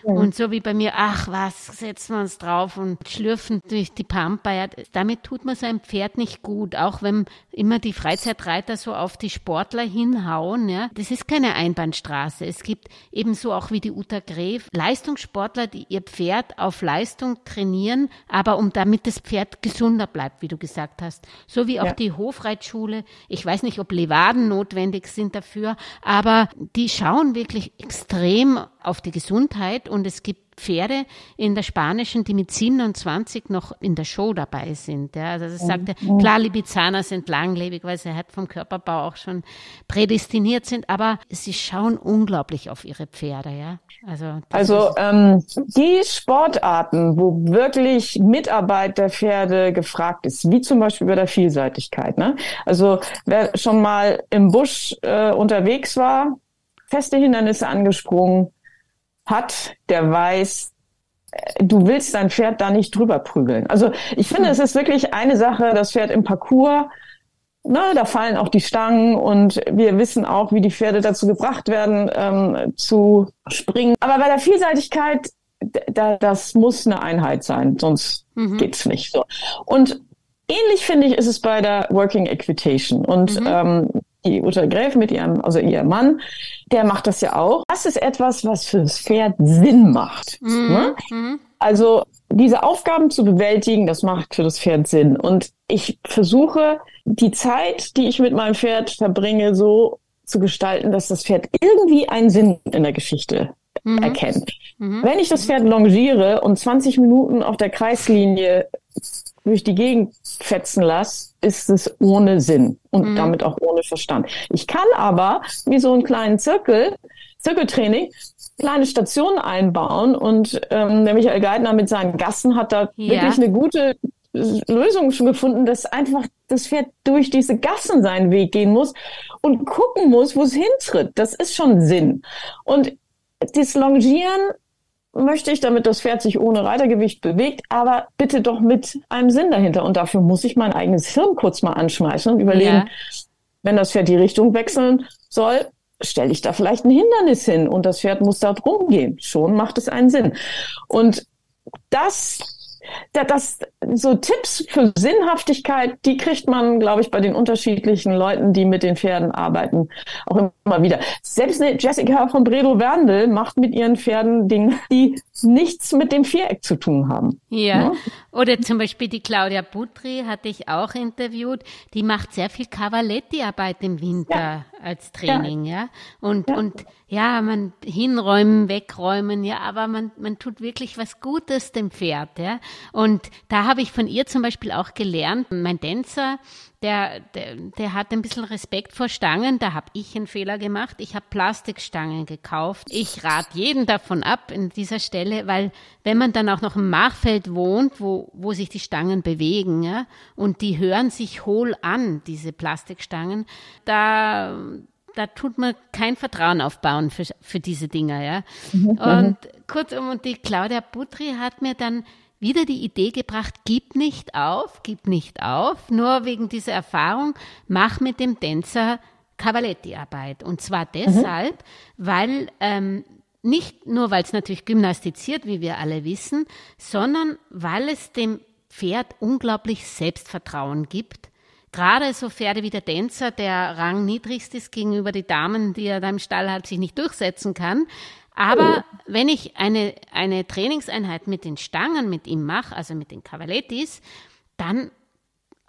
Und so wie bei mir, ach was, setzen wir uns drauf und schlürfen durch die Pampa. Ja, damit tut man sein Pferd nicht gut, auch wenn immer die Freizeitreiter so auf die Sportler hinhauen. Ja. Das ist keine Einbahnstraße. Es gibt ebenso auch wie die Uta Gref Leistungssportler, die ihr Pferd auf Leistung trainieren, aber um damit das Pferd gesunder bleibt, wie du gesagt hast. So wie auch ja. die Hofreitschule. Ich weiß nicht, ob Levaden notwendig sind dafür, aber die schauen wirklich extrem auf die Gesundheit und es gibt Pferde in der spanischen, die mit 27 noch in der Show dabei sind. Ja. Also das sagt er, klar, Libizzaner sind langlebig, weil sie halt vom Körperbau auch schon prädestiniert sind, aber sie schauen unglaublich auf ihre Pferde. Ja. Also, also ähm, die Sportarten, wo wirklich Mitarbeit der Pferde gefragt ist, wie zum Beispiel bei der Vielseitigkeit. Ne? Also wer schon mal im Busch äh, unterwegs war, feste Hindernisse angesprungen, hat, der weiß, äh, du willst dein Pferd da nicht drüber prügeln. Also ich finde, es ist wirklich eine Sache, das Pferd im Parcours, na, da fallen auch die Stangen und wir wissen auch, wie die Pferde dazu gebracht werden, ähm, zu springen. Aber bei der Vielseitigkeit, da, das muss eine Einheit sein, sonst mhm. geht's nicht so. Und ähnlich finde ich, ist es bei der Working Equitation. Und mhm. ähm, die Uta Gräf mit ihrem, also ihr Mann, der macht das ja auch. Das ist etwas, was fürs Pferd Sinn macht. Mhm. Ne? Mhm. Also diese Aufgaben zu bewältigen, das macht für das Pferd Sinn. Und ich versuche, die Zeit, die ich mit meinem Pferd verbringe, so zu gestalten, dass das Pferd irgendwie einen Sinn in der Geschichte mhm. erkennt. Mhm. Wenn ich das Pferd longiere und 20 Minuten auf der Kreislinie durch die Gegend fetzen lasse, ist es ohne Sinn und mhm. damit auch ohne Verstand. Ich kann aber wie so einen kleinen Zirkel, Zirkeltraining, kleine Stationen einbauen und ähm, der Michael Geithner mit seinen Gassen hat da ja. wirklich eine gute Lösung schon gefunden, dass einfach das Pferd durch diese Gassen seinen Weg gehen muss und gucken muss, wo es hintritt. Das ist schon Sinn. Und das Longieren möchte ich, damit das Pferd sich ohne Reitergewicht bewegt, aber bitte doch mit einem Sinn dahinter. Und dafür muss ich mein eigenes Hirn kurz mal anschmeißen und überlegen, ja. wenn das Pferd die Richtung wechseln soll, stelle ich da vielleicht ein Hindernis hin und das Pferd muss da drum gehen. Schon macht es einen Sinn. Und das das, so Tipps für Sinnhaftigkeit, die kriegt man, glaube ich, bei den unterschiedlichen Leuten, die mit den Pferden arbeiten, auch immer wieder. Selbst Jessica von Bredo Werndl macht mit ihren Pferden Dinge, die nichts mit dem Viereck zu tun haben. Ja. ja. Ne? Oder zum Beispiel die Claudia Butri hatte ich auch interviewt. Die macht sehr viel Cavaletti-Arbeit im Winter ja. als Training, ja. ja? Und, ja. und ja, man hinräumen, wegräumen, ja, aber man, man tut wirklich was Gutes dem Pferd, ja. Und da habe ich von ihr zum Beispiel auch gelernt, mein Tänzer, der, der, der hat ein bisschen Respekt vor Stangen. Da habe ich einen Fehler gemacht. Ich habe Plastikstangen gekauft. Ich rate jeden davon ab in dieser Stelle, weil wenn man dann auch noch im Machfeld wohnt, wo, wo sich die Stangen bewegen, ja, und die hören sich hohl an, diese Plastikstangen, da, da tut man kein Vertrauen aufbauen für, für diese Dinger, ja. Mhm. Und kurzum, und die Claudia Butri hat mir dann wieder die Idee gebracht, gib nicht auf, gib nicht auf, nur wegen dieser Erfahrung, mach mit dem Tänzer Cavaletti-Arbeit. Und zwar mhm. deshalb, mhm. weil ähm, nicht nur, weil es natürlich gymnastiziert, wie wir alle wissen, sondern weil es dem Pferd unglaublich Selbstvertrauen gibt. Gerade so Pferde wie der Tänzer, der rangniedrigst ist gegenüber die Damen, die er da im Stall hat, sich nicht durchsetzen kann. Aber wenn ich eine, eine Trainingseinheit mit den Stangen mit ihm mache, also mit den Cavalettis, dann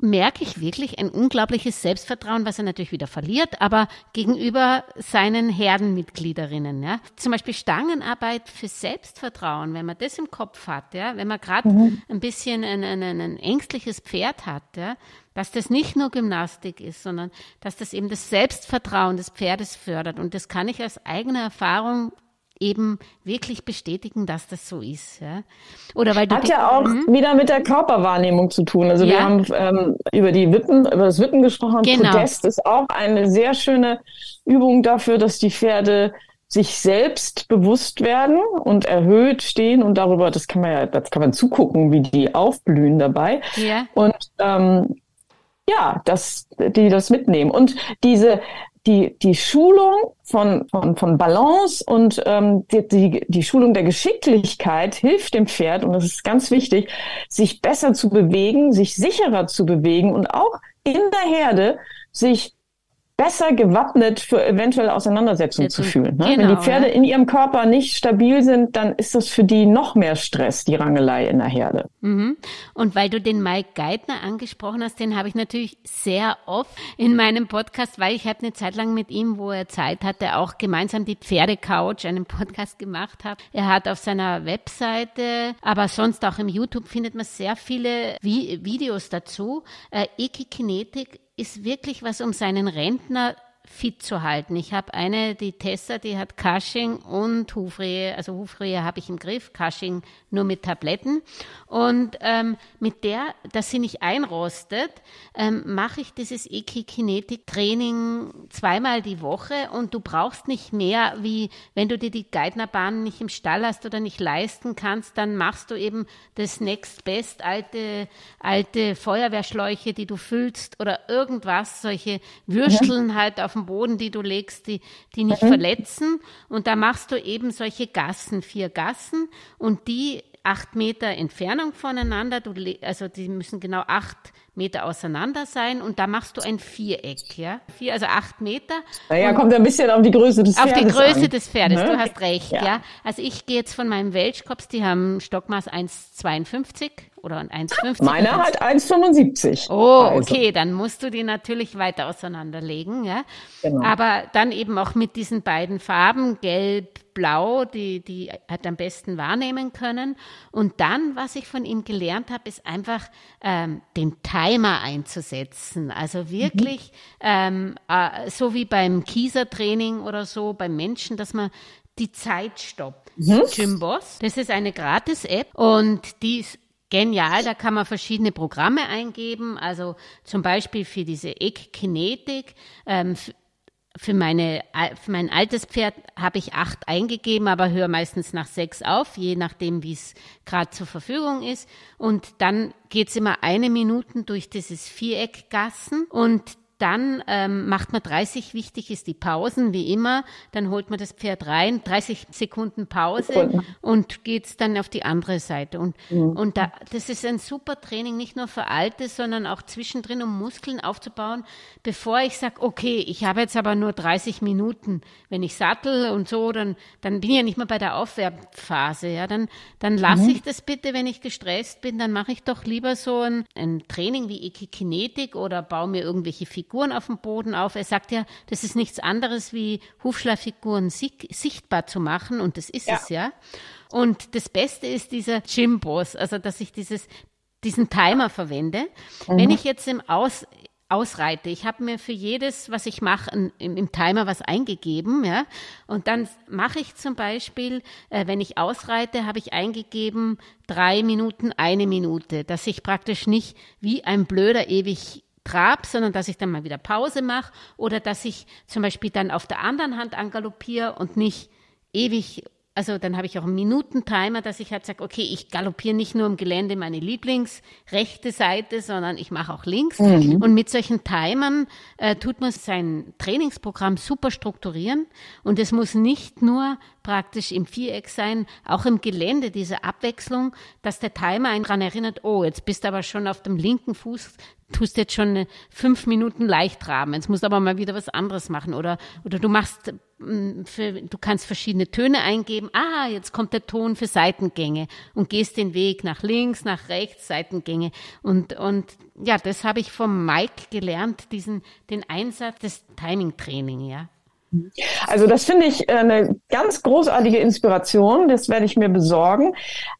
merke ich wirklich ein unglaubliches Selbstvertrauen, was er natürlich wieder verliert, aber gegenüber seinen Herdenmitgliederinnen. Ja. Zum Beispiel Stangenarbeit für Selbstvertrauen, wenn man das im Kopf hat, ja, wenn man gerade mhm. ein bisschen ein, ein, ein, ängstliches Pferd hat, ja, dass das nicht nur Gymnastik ist, sondern dass das eben das Selbstvertrauen des Pferdes fördert. Und das kann ich aus eigener Erfahrung eben wirklich bestätigen, dass das so ist. Ja? Oder weil Hat ja auch mhm. wieder mit der Körperwahrnehmung zu tun. Also ja. wir haben ähm, über die Wippen, über das Wippen gesprochen. Genau. Podest ist auch eine sehr schöne Übung dafür, dass die Pferde sich selbst bewusst werden und erhöht stehen und darüber, das kann man ja, das kann man zugucken, wie die aufblühen dabei. Ja. Und ähm, ja, dass die das mitnehmen. Und diese die, die Schulung von, von, von Balance und ähm, die, die, die Schulung der Geschicklichkeit hilft dem Pferd, und das ist ganz wichtig, sich besser zu bewegen, sich sicherer zu bewegen und auch in der Herde sich besser gewappnet für eventuelle Auseinandersetzungen zu fühlen. Ne? Genau, Wenn die Pferde ja. in ihrem Körper nicht stabil sind, dann ist das für die noch mehr Stress, die Rangelei in der Herde. Mhm. Und weil du den Mike Geithner angesprochen hast, den habe ich natürlich sehr oft in meinem Podcast, weil ich habe eine Zeit lang mit ihm, wo er Zeit hatte, auch gemeinsam die Pferdecouch, einen Podcast gemacht habe. Er hat auf seiner Webseite, aber sonst auch im YouTube findet man sehr viele Videos dazu. Äh, Ekikinetik ist wirklich was, um seinen Rentner fit zu halten. Ich habe eine, die Tessa, die hat Cushing und Hufrehe, also Hufrehe habe ich im Griff, Cushing nur mit Tabletten. Und ähm, mit der, dass sie nicht einrostet, ähm, mache ich dieses Ekikinetik-Training zweimal die Woche und du brauchst nicht mehr, wie wenn du dir die Geithnerbahn nicht im Stall hast oder nicht leisten kannst, dann machst du eben das Next Best, alte, alte Feuerwehrschläuche, die du füllst oder irgendwas, solche Würsteln ja. halt auf dem Boden, die du legst, die, die nicht mhm. verletzen. Und da machst du eben solche Gassen, vier Gassen und die acht Meter Entfernung voneinander. Du, also die müssen genau acht Meter auseinander sein und da machst du ein Viereck, ja? Vier, also acht Meter. Naja, kommt ein bisschen auf die Größe des Pferdes. Auf die Größe an. des Pferdes, ne? du hast recht, ja. ja. Also ich gehe jetzt von meinem Welschkops, die haben Stockmaß 1,52 oder 1,50. Meine hat 1,75. Oh, also. okay, dann musst du die natürlich weiter auseinanderlegen, ja. Genau. Aber dann eben auch mit diesen beiden Farben, gelb, blau, die, die hat am besten wahrnehmen können. Und dann, was ich von ihm gelernt habe, ist einfach ähm, den Timer einzusetzen. Also wirklich, mhm. ähm, äh, so wie beim Kieser-Training oder so, beim Menschen, dass man die Zeit stoppt. Mhm. Gymboss, das ist eine Gratis-App und die ist genial. Da kann man verschiedene Programme eingeben. Also zum Beispiel für diese Eck-Kinetik. Ähm, für, meine, für mein altes Pferd habe ich acht eingegeben, aber höre meistens nach sechs auf, je nachdem, wie es gerade zur Verfügung ist. Und dann geht's immer eine Minute durch dieses Viereckgassen und dann ähm, macht man 30, wichtig ist die Pausen, wie immer. Dann holt man das Pferd rein, 30 Sekunden Pause und geht's dann auf die andere Seite. Und, mhm. und da, das ist ein super Training, nicht nur für Alte, sondern auch zwischendrin, um Muskeln aufzubauen, bevor ich sage, okay, ich habe jetzt aber nur 30 Minuten. Wenn ich sattel und so, dann, dann bin ich ja nicht mehr bei der Aufwärmphase. Ja? Dann, dann lasse mhm. ich das bitte, wenn ich gestresst bin, dann mache ich doch lieber so ein, ein Training wie Ekikinetik oder baue mir irgendwelche Figuren Figuren auf dem Boden auf. Er sagt ja, das ist nichts anderes wie Hufschleiffiguren sichtbar zu machen und das ist ja. es ja. Und das Beste ist dieser Gym-Boss, also dass ich dieses, diesen Timer verwende. Mhm. Wenn ich jetzt im Aus, ausreite. Ich habe mir für jedes, was ich mache, im, im, Timer was eingegeben, ja. Und dann mache ich zum Beispiel, äh, wenn ich ausreite, habe ich eingegeben drei Minuten, eine Minute, dass ich praktisch nicht wie ein Blöder ewig Trab, sondern dass ich dann mal wieder Pause mache oder dass ich zum Beispiel dann auf der anderen Hand angaloppiere und nicht ewig also dann habe ich auch einen Minutentimer, dass ich halt sage, okay, ich galoppiere nicht nur im Gelände meine Lieblings rechte Seite, sondern ich mache auch links. Mhm. Und mit solchen Timern äh, tut man sein Trainingsprogramm super strukturieren. Und es muss nicht nur praktisch im Viereck sein, auch im Gelände diese Abwechslung, dass der Timer einen daran erinnert, oh, jetzt bist du aber schon auf dem linken Fuß, tust jetzt schon fünf Minuten leicht traben, jetzt musst du aber mal wieder was anderes machen. Oder, oder du machst, mm, für, du kannst verschiedene Töne eingeben, ah, jetzt kommt der Ton für Seitengänge. Und gehst den Weg nach links, nach rechts, Seitengänge. Und, und ja, das habe ich vom Mike gelernt, diesen, den Einsatz des Timing-Training, ja. Also das finde ich äh, eine ganz großartige Inspiration. Das werde ich mir besorgen.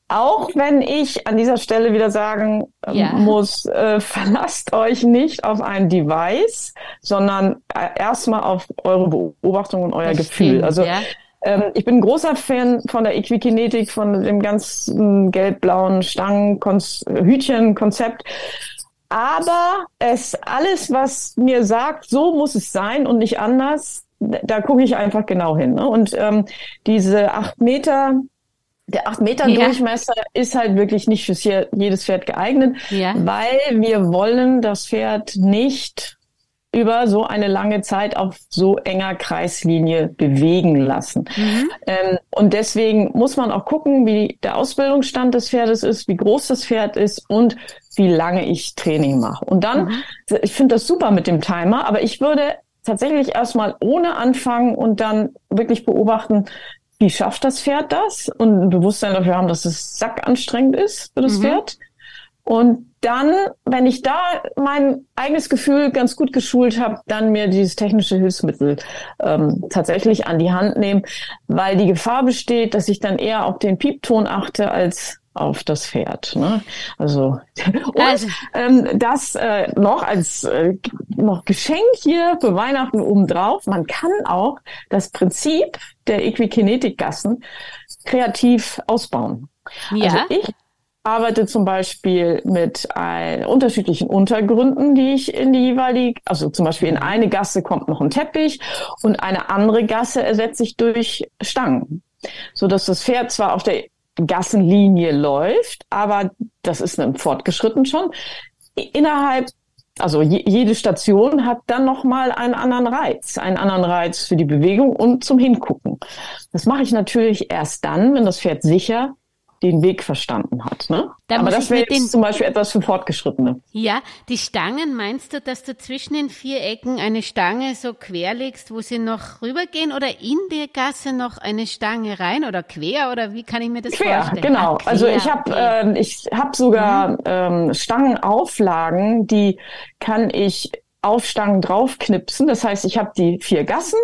Auch wenn ich an dieser Stelle wieder sagen ähm, ja. muss, äh, verlasst euch nicht auf ein Device, sondern äh, erstmal auf eure Beobachtung und euer das Gefühl. Stimmt, also ja. ähm, ich bin ein großer Fan von der Equikinetik, von dem ganzen gelb-blauen Stangen-Hütchen-Konzept. Aber es alles, was mir sagt, so muss es sein und nicht anders, da gucke ich einfach genau hin. Ne? Und ähm, diese acht Meter, der acht Meter ja. Durchmesser ist halt wirklich nicht für jedes Pferd geeignet, ja. weil wir wollen das Pferd nicht über so eine lange Zeit auf so enger Kreislinie bewegen lassen. Mhm. Ähm, und deswegen muss man auch gucken, wie der Ausbildungsstand des Pferdes ist, wie groß das Pferd ist und wie lange ich Training mache. Und dann, mhm. ich finde das super mit dem Timer, aber ich würde tatsächlich erstmal ohne anfangen und dann wirklich beobachten, wie schafft das Pferd das und ein Bewusstsein dafür haben, dass es sackanstrengend ist für das mhm. Pferd. Und dann, wenn ich da mein eigenes Gefühl ganz gut geschult habe, dann mir dieses technische Hilfsmittel ähm, tatsächlich an die Hand nehmen, weil die Gefahr besteht, dass ich dann eher auf den Piepton achte als auf das Pferd. Ne? Also, und also. Ähm, das äh, noch als äh, noch Geschenk hier für Weihnachten obendrauf. Man kann auch das Prinzip der Equikinetikgassen kreativ ausbauen. Ja. Also ich arbeite zum Beispiel mit ein, unterschiedlichen Untergründen, die ich in die jeweilige, also zum Beispiel in eine Gasse kommt noch ein Teppich und eine andere Gasse ersetze ich durch Stangen so dass das Pferd zwar auf der Gassenlinie läuft, aber das ist ein fortgeschritten schon. Innerhalb also jede Station hat dann noch mal einen anderen Reiz, einen anderen Reiz für die Bewegung und zum Hingucken. Das mache ich natürlich erst dann, wenn das Pferd sicher den Weg verstanden hat. Ne? Da Aber das wäre jetzt zum Beispiel etwas für Fortgeschrittene. Ja, die Stangen, meinst du, dass du zwischen den vier Ecken eine Stange so quer legst, wo sie noch rübergehen oder in die Gasse noch eine Stange rein oder quer oder wie kann ich mir das quer, vorstellen? Genau, ah, also ich habe okay. äh, ich hab sogar mhm. ähm, Stangenauflagen, die kann ich auf Stangen draufknipsen. Das heißt, ich habe die vier Gassen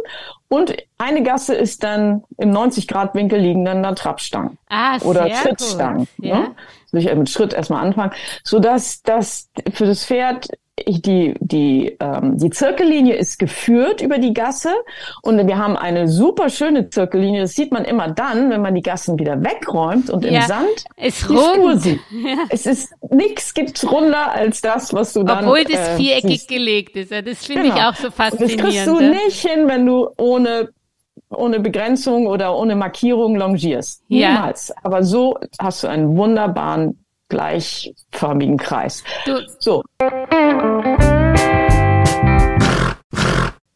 und eine Gasse ist dann im 90-Grad-Winkel liegender Trappstangen ah, oder Trittstangen. Ja. Ne? Also ich mit Schritt erstmal anfangen, sodass das für das Pferd die, die, ähm, die Zirkellinie ist geführt über die Gasse und wir haben eine super schöne Zirkellinie. Das sieht man immer dann, wenn man die Gassen wieder wegräumt und ja, im Sand ist rund. Ja. Es ist nichts gibt's runder als das, was du dann Obwohl das äh, viereckig siehst. gelegt ist. Das finde genau. ich auch so faszinierend. das kriegst du nicht hin, wenn du ohne ohne Begrenzung oder ohne Markierung longierst. Ja. Niemals. Aber so hast du einen wunderbaren gleichförmigen Kreis. Du. So.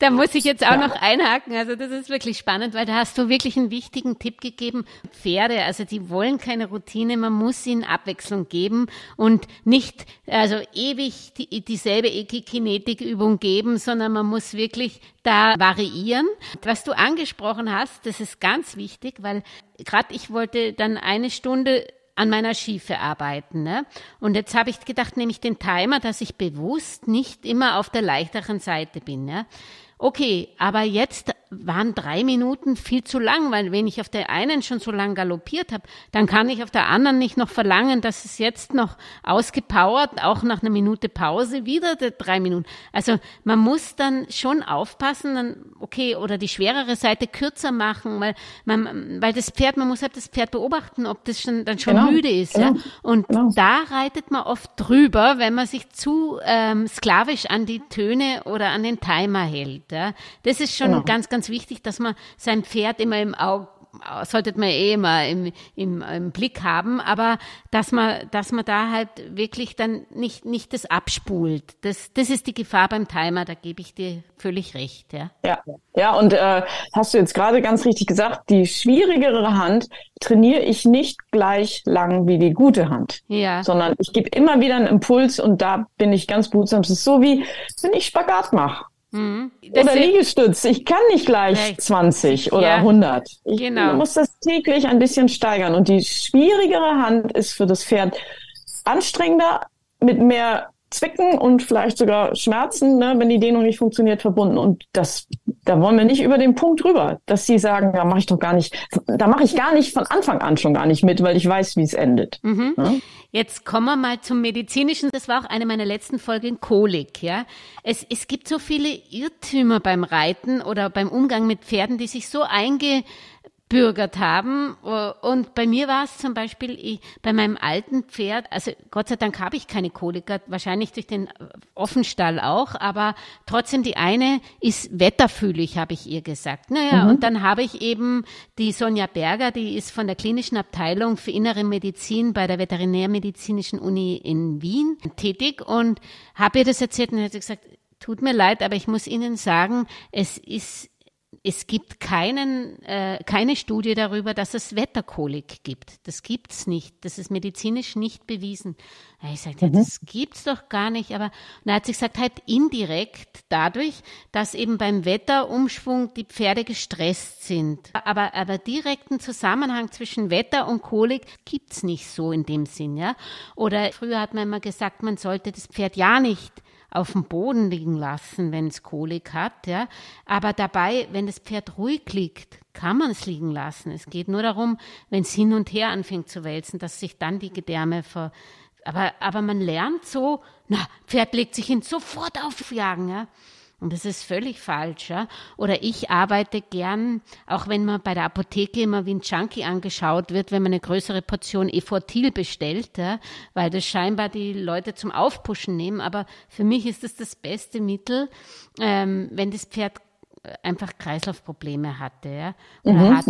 Da muss ich jetzt auch ja. noch einhaken. Also das ist wirklich spannend, weil da hast du wirklich einen wichtigen Tipp gegeben. Pferde, also die wollen keine Routine, man muss ihnen Abwechslung geben und nicht also ewig die, dieselbe Ekikinetikübung geben, sondern man muss wirklich da variieren. Was du angesprochen hast, das ist ganz wichtig, weil gerade ich wollte dann eine Stunde an meiner Schiefe arbeiten. Ne? Und jetzt habe ich gedacht, nehme ich den Timer, dass ich bewusst nicht immer auf der leichteren Seite bin. Ne? Okay, aber jetzt waren drei Minuten viel zu lang, weil wenn ich auf der einen schon so lang galoppiert habe, dann kann ich auf der anderen nicht noch verlangen, dass es jetzt noch ausgepowert, auch nach einer Minute Pause, wieder drei Minuten. Also man muss dann schon aufpassen, dann, okay, oder die schwerere Seite kürzer machen, weil man, weil das Pferd, man muss halt das Pferd beobachten, ob das schon, dann schon genau, müde ist. Genau, ja? Und genau. da reitet man oft drüber, wenn man sich zu ähm, sklavisch an die Töne oder an den Timer hält. Ja? Das ist schon genau. ganz, ganz wichtig, dass man sein Pferd immer im Auge sollte man eh immer im, im, im Blick haben, aber dass man, dass man da halt wirklich dann nicht, nicht das abspult. Das, das ist die Gefahr beim Timer, da gebe ich dir völlig recht, ja. Ja, ja und äh, hast du jetzt gerade ganz richtig gesagt, die schwierigere Hand trainiere ich nicht gleich lang wie die gute Hand. Ja. Sondern ich gebe immer wieder einen Impuls und da bin ich ganz behutsam. Es ist so wie, wenn ich Spagat mache. Mhm. Oder Liegestütz. Ich kann nicht gleich Recht. 20 oder Ja, 100. Ich genau. muss das täglich ein bisschen steigern. Und die schwierigere Hand ist für das Pferd anstrengender, mit mehr Zwicken und vielleicht sogar Schmerzen, ne, wenn die Dehnung nicht funktioniert, verbunden. Und das, da wollen wir nicht über den Punkt rüber, dass sie sagen, da mache ich doch gar nicht, da mache ich gar nicht von Anfang an schon gar nicht mit, weil ich weiß, wie es endet. Mhm. Ne? Jetzt kommen wir mal zum medizinischen. Das war auch eine meiner letzten Folgen Kolik, ja. Es, es gibt so viele Irrtümer beim Reiten oder beim Umgang mit Pferden, die sich so eingebürgert haben. Und bei mir war es zum Beispiel ich, bei meinem alten Pferd, also Gott sei Dank habe ich keine Koliker, wahrscheinlich durch den Offenstall auch, aber trotzdem die eine ist wetterfühlig, habe ich ihr gesagt. Naja, und dann habe ich eben die Sonja Berger, die ist von der klinischen Abteilung für innere Medizin bei der Veterinärmedizinischen Uni in Wien tätig und habe ihr das erzählt und hat gesagt, tut mir leid, aber ich muss Ihnen sagen, es ist es gibt keinen, äh, keine Studie darüber, dass es Wetterkolik gibt. Das gibt's nicht. Das ist medizinisch nicht bewiesen. Ich sagte, ja, das gibt's doch gar nicht. Aber er hat sich gesagt, halt indirekt dadurch, dass eben beim Wetterumschwung die Pferde gestresst sind. Aber, aber direkten Zusammenhang zwischen Wetter und Kolik gibt's nicht so in dem Sinn, ja. Oder früher hat man immer gesagt, man sollte das Pferd ja nicht auf dem Boden liegen lassen, wenn es Kolik hat, ja. Aber dabei, wenn das Pferd ruhig liegt, kann man es liegen lassen. Es geht nur darum, wenn es hin und her anfängt zu wälzen, dass sich dann die Gedärme ver, aber, aber man lernt so, na, Pferd legt sich hin, sofort aufjagen, ja. Und das ist völlig falsch, ja. Oder ich arbeite gern, auch wenn man bei der Apotheke immer wie ein Junkie angeschaut wird, wenn man eine größere Portion Efortil bestellt, ja, weil das scheinbar die Leute zum Aufpushen nehmen. Aber für mich ist das das beste Mittel, ähm, wenn das Pferd einfach Kreislaufprobleme hatte, ja, oder hat.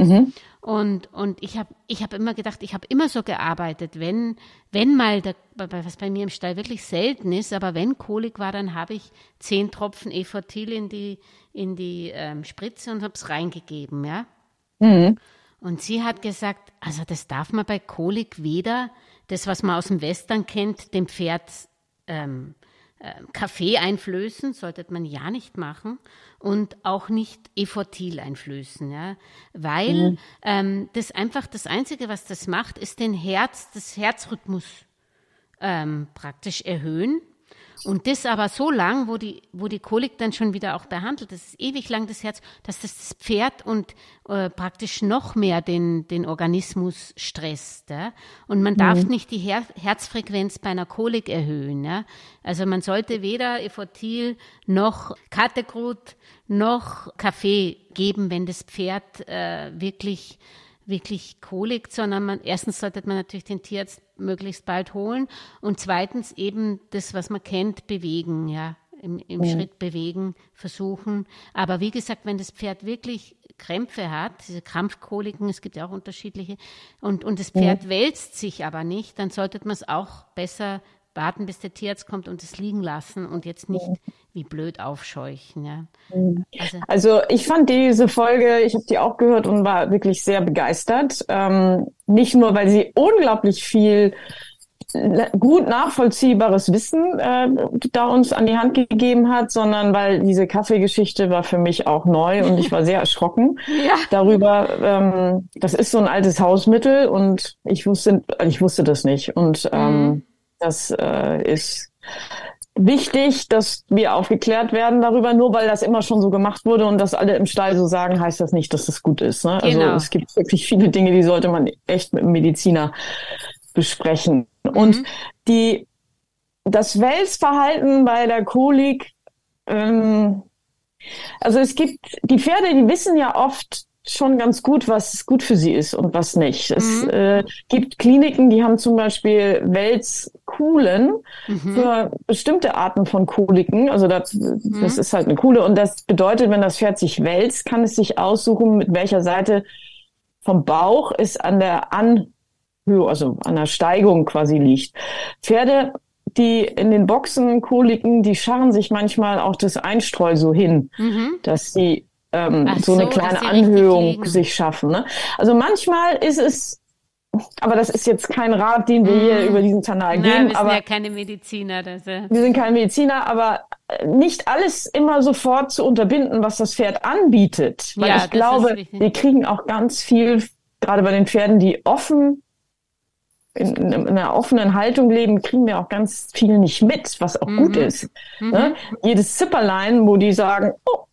Und, und ich habe ich hab immer gedacht, ich habe immer so gearbeitet, wenn, wenn mal, der, was bei mir im Stall wirklich selten ist, aber wenn Kolik war, dann habe ich zehn Tropfen Efortil in die, in die ähm, Spritze und habe es reingegeben, ja. Und sie hat gesagt, also das darf man bei Kolik weder, das, was man aus dem Western kennt, dem Pferd ähm, äh, Kaffee einflößen, sollte man ja nicht machen und auch nicht Efortil einflößen, ja, weil ähm, das einfach das Einzige, was das macht, ist den Herz, das Herzrhythmus ähm, praktisch erhöhen. Und das aber so lang, wo die, wo die Kolik dann schon wieder auch behandelt, das ist ewig lang das Herz, dass das das Pferd und äh, praktisch noch mehr den, den Organismus stresst. Ja? Und man darf nicht die Her Herzfrequenz bei einer Kolik erhöhen. Ja? Also man sollte weder Efortil noch Kategrut noch Kaffee geben, wenn das Pferd äh, wirklich wirklich Kolik, sondern man, erstens sollte man natürlich den Tierarzt möglichst bald holen und zweitens eben das, was man kennt, bewegen, ja, im, im Schritt bewegen, versuchen. Aber wie gesagt, wenn das Pferd wirklich Krämpfe hat, diese Krampfkoliken, es gibt ja auch unterschiedliche, und, und das Pferd wälzt sich aber nicht, dann sollte man es auch besser warten, bis der Tierarzt kommt und es liegen lassen und jetzt nicht wie blöd aufscheuchen, ja. Also, Also ich fand diese Folge, ich habe die auch gehört und war wirklich sehr begeistert. Ähm, nicht nur, weil sie unglaublich viel äh, gut nachvollziehbares Wissen äh, da uns an die Hand gegeben hat, sondern weil diese Kaffeegeschichte war für mich auch neu und ich war sehr erschrocken Ja. darüber. Ähm, das ist so ein altes Hausmittel und ich wusste, ich wusste das nicht und ähm, das äh, ist wichtig, dass wir aufgeklärt werden darüber. Nur weil das immer schon so gemacht wurde und das alle im Stall so sagen, heißt das nicht, dass das gut ist. Ne? Also Genau. es gibt wirklich viele Dinge, die sollte man echt mit dem Mediziner besprechen. Und die das Wälzverhalten bei der Kolik, ähm, also es gibt die Pferde, die wissen ja oft schon ganz gut, was gut für sie ist und was nicht. Es äh, gibt Kliniken, die haben zum Beispiel Wälzkuhlen für bestimmte Arten von Koliken. Also das, das ist halt eine Kuhle und das bedeutet, wenn das Pferd sich wälzt, kann es sich aussuchen, mit welcher Seite vom Bauch ist an der Anhöhe, also an der Steigung quasi liegt. Pferde, die in den Boxen Koliken, die scharren sich manchmal auch das Einstreu so hin, Mhm. dass sie ähm, so eine so, dass kleine Anhöhung sich schaffen. Ne? Also manchmal ist es, aber das ist jetzt kein Rat, den wir hier über diesen Kanal Mhm. Na, geben, wir sind aber ja keine Mediziner. Das, wir sind keine Mediziner, aber äh, nicht alles immer sofort zu unterbinden, was das Pferd anbietet. Weil Ja, ich glaube, wir kriegen auch ganz viel, gerade bei den Pferden, die offen in, in einer offenen Haltung leben, kriegen wir auch ganz viel nicht mit, was auch gut Mhm. ist. Ne? Jedes Zipperlein, wo die sagen, oh,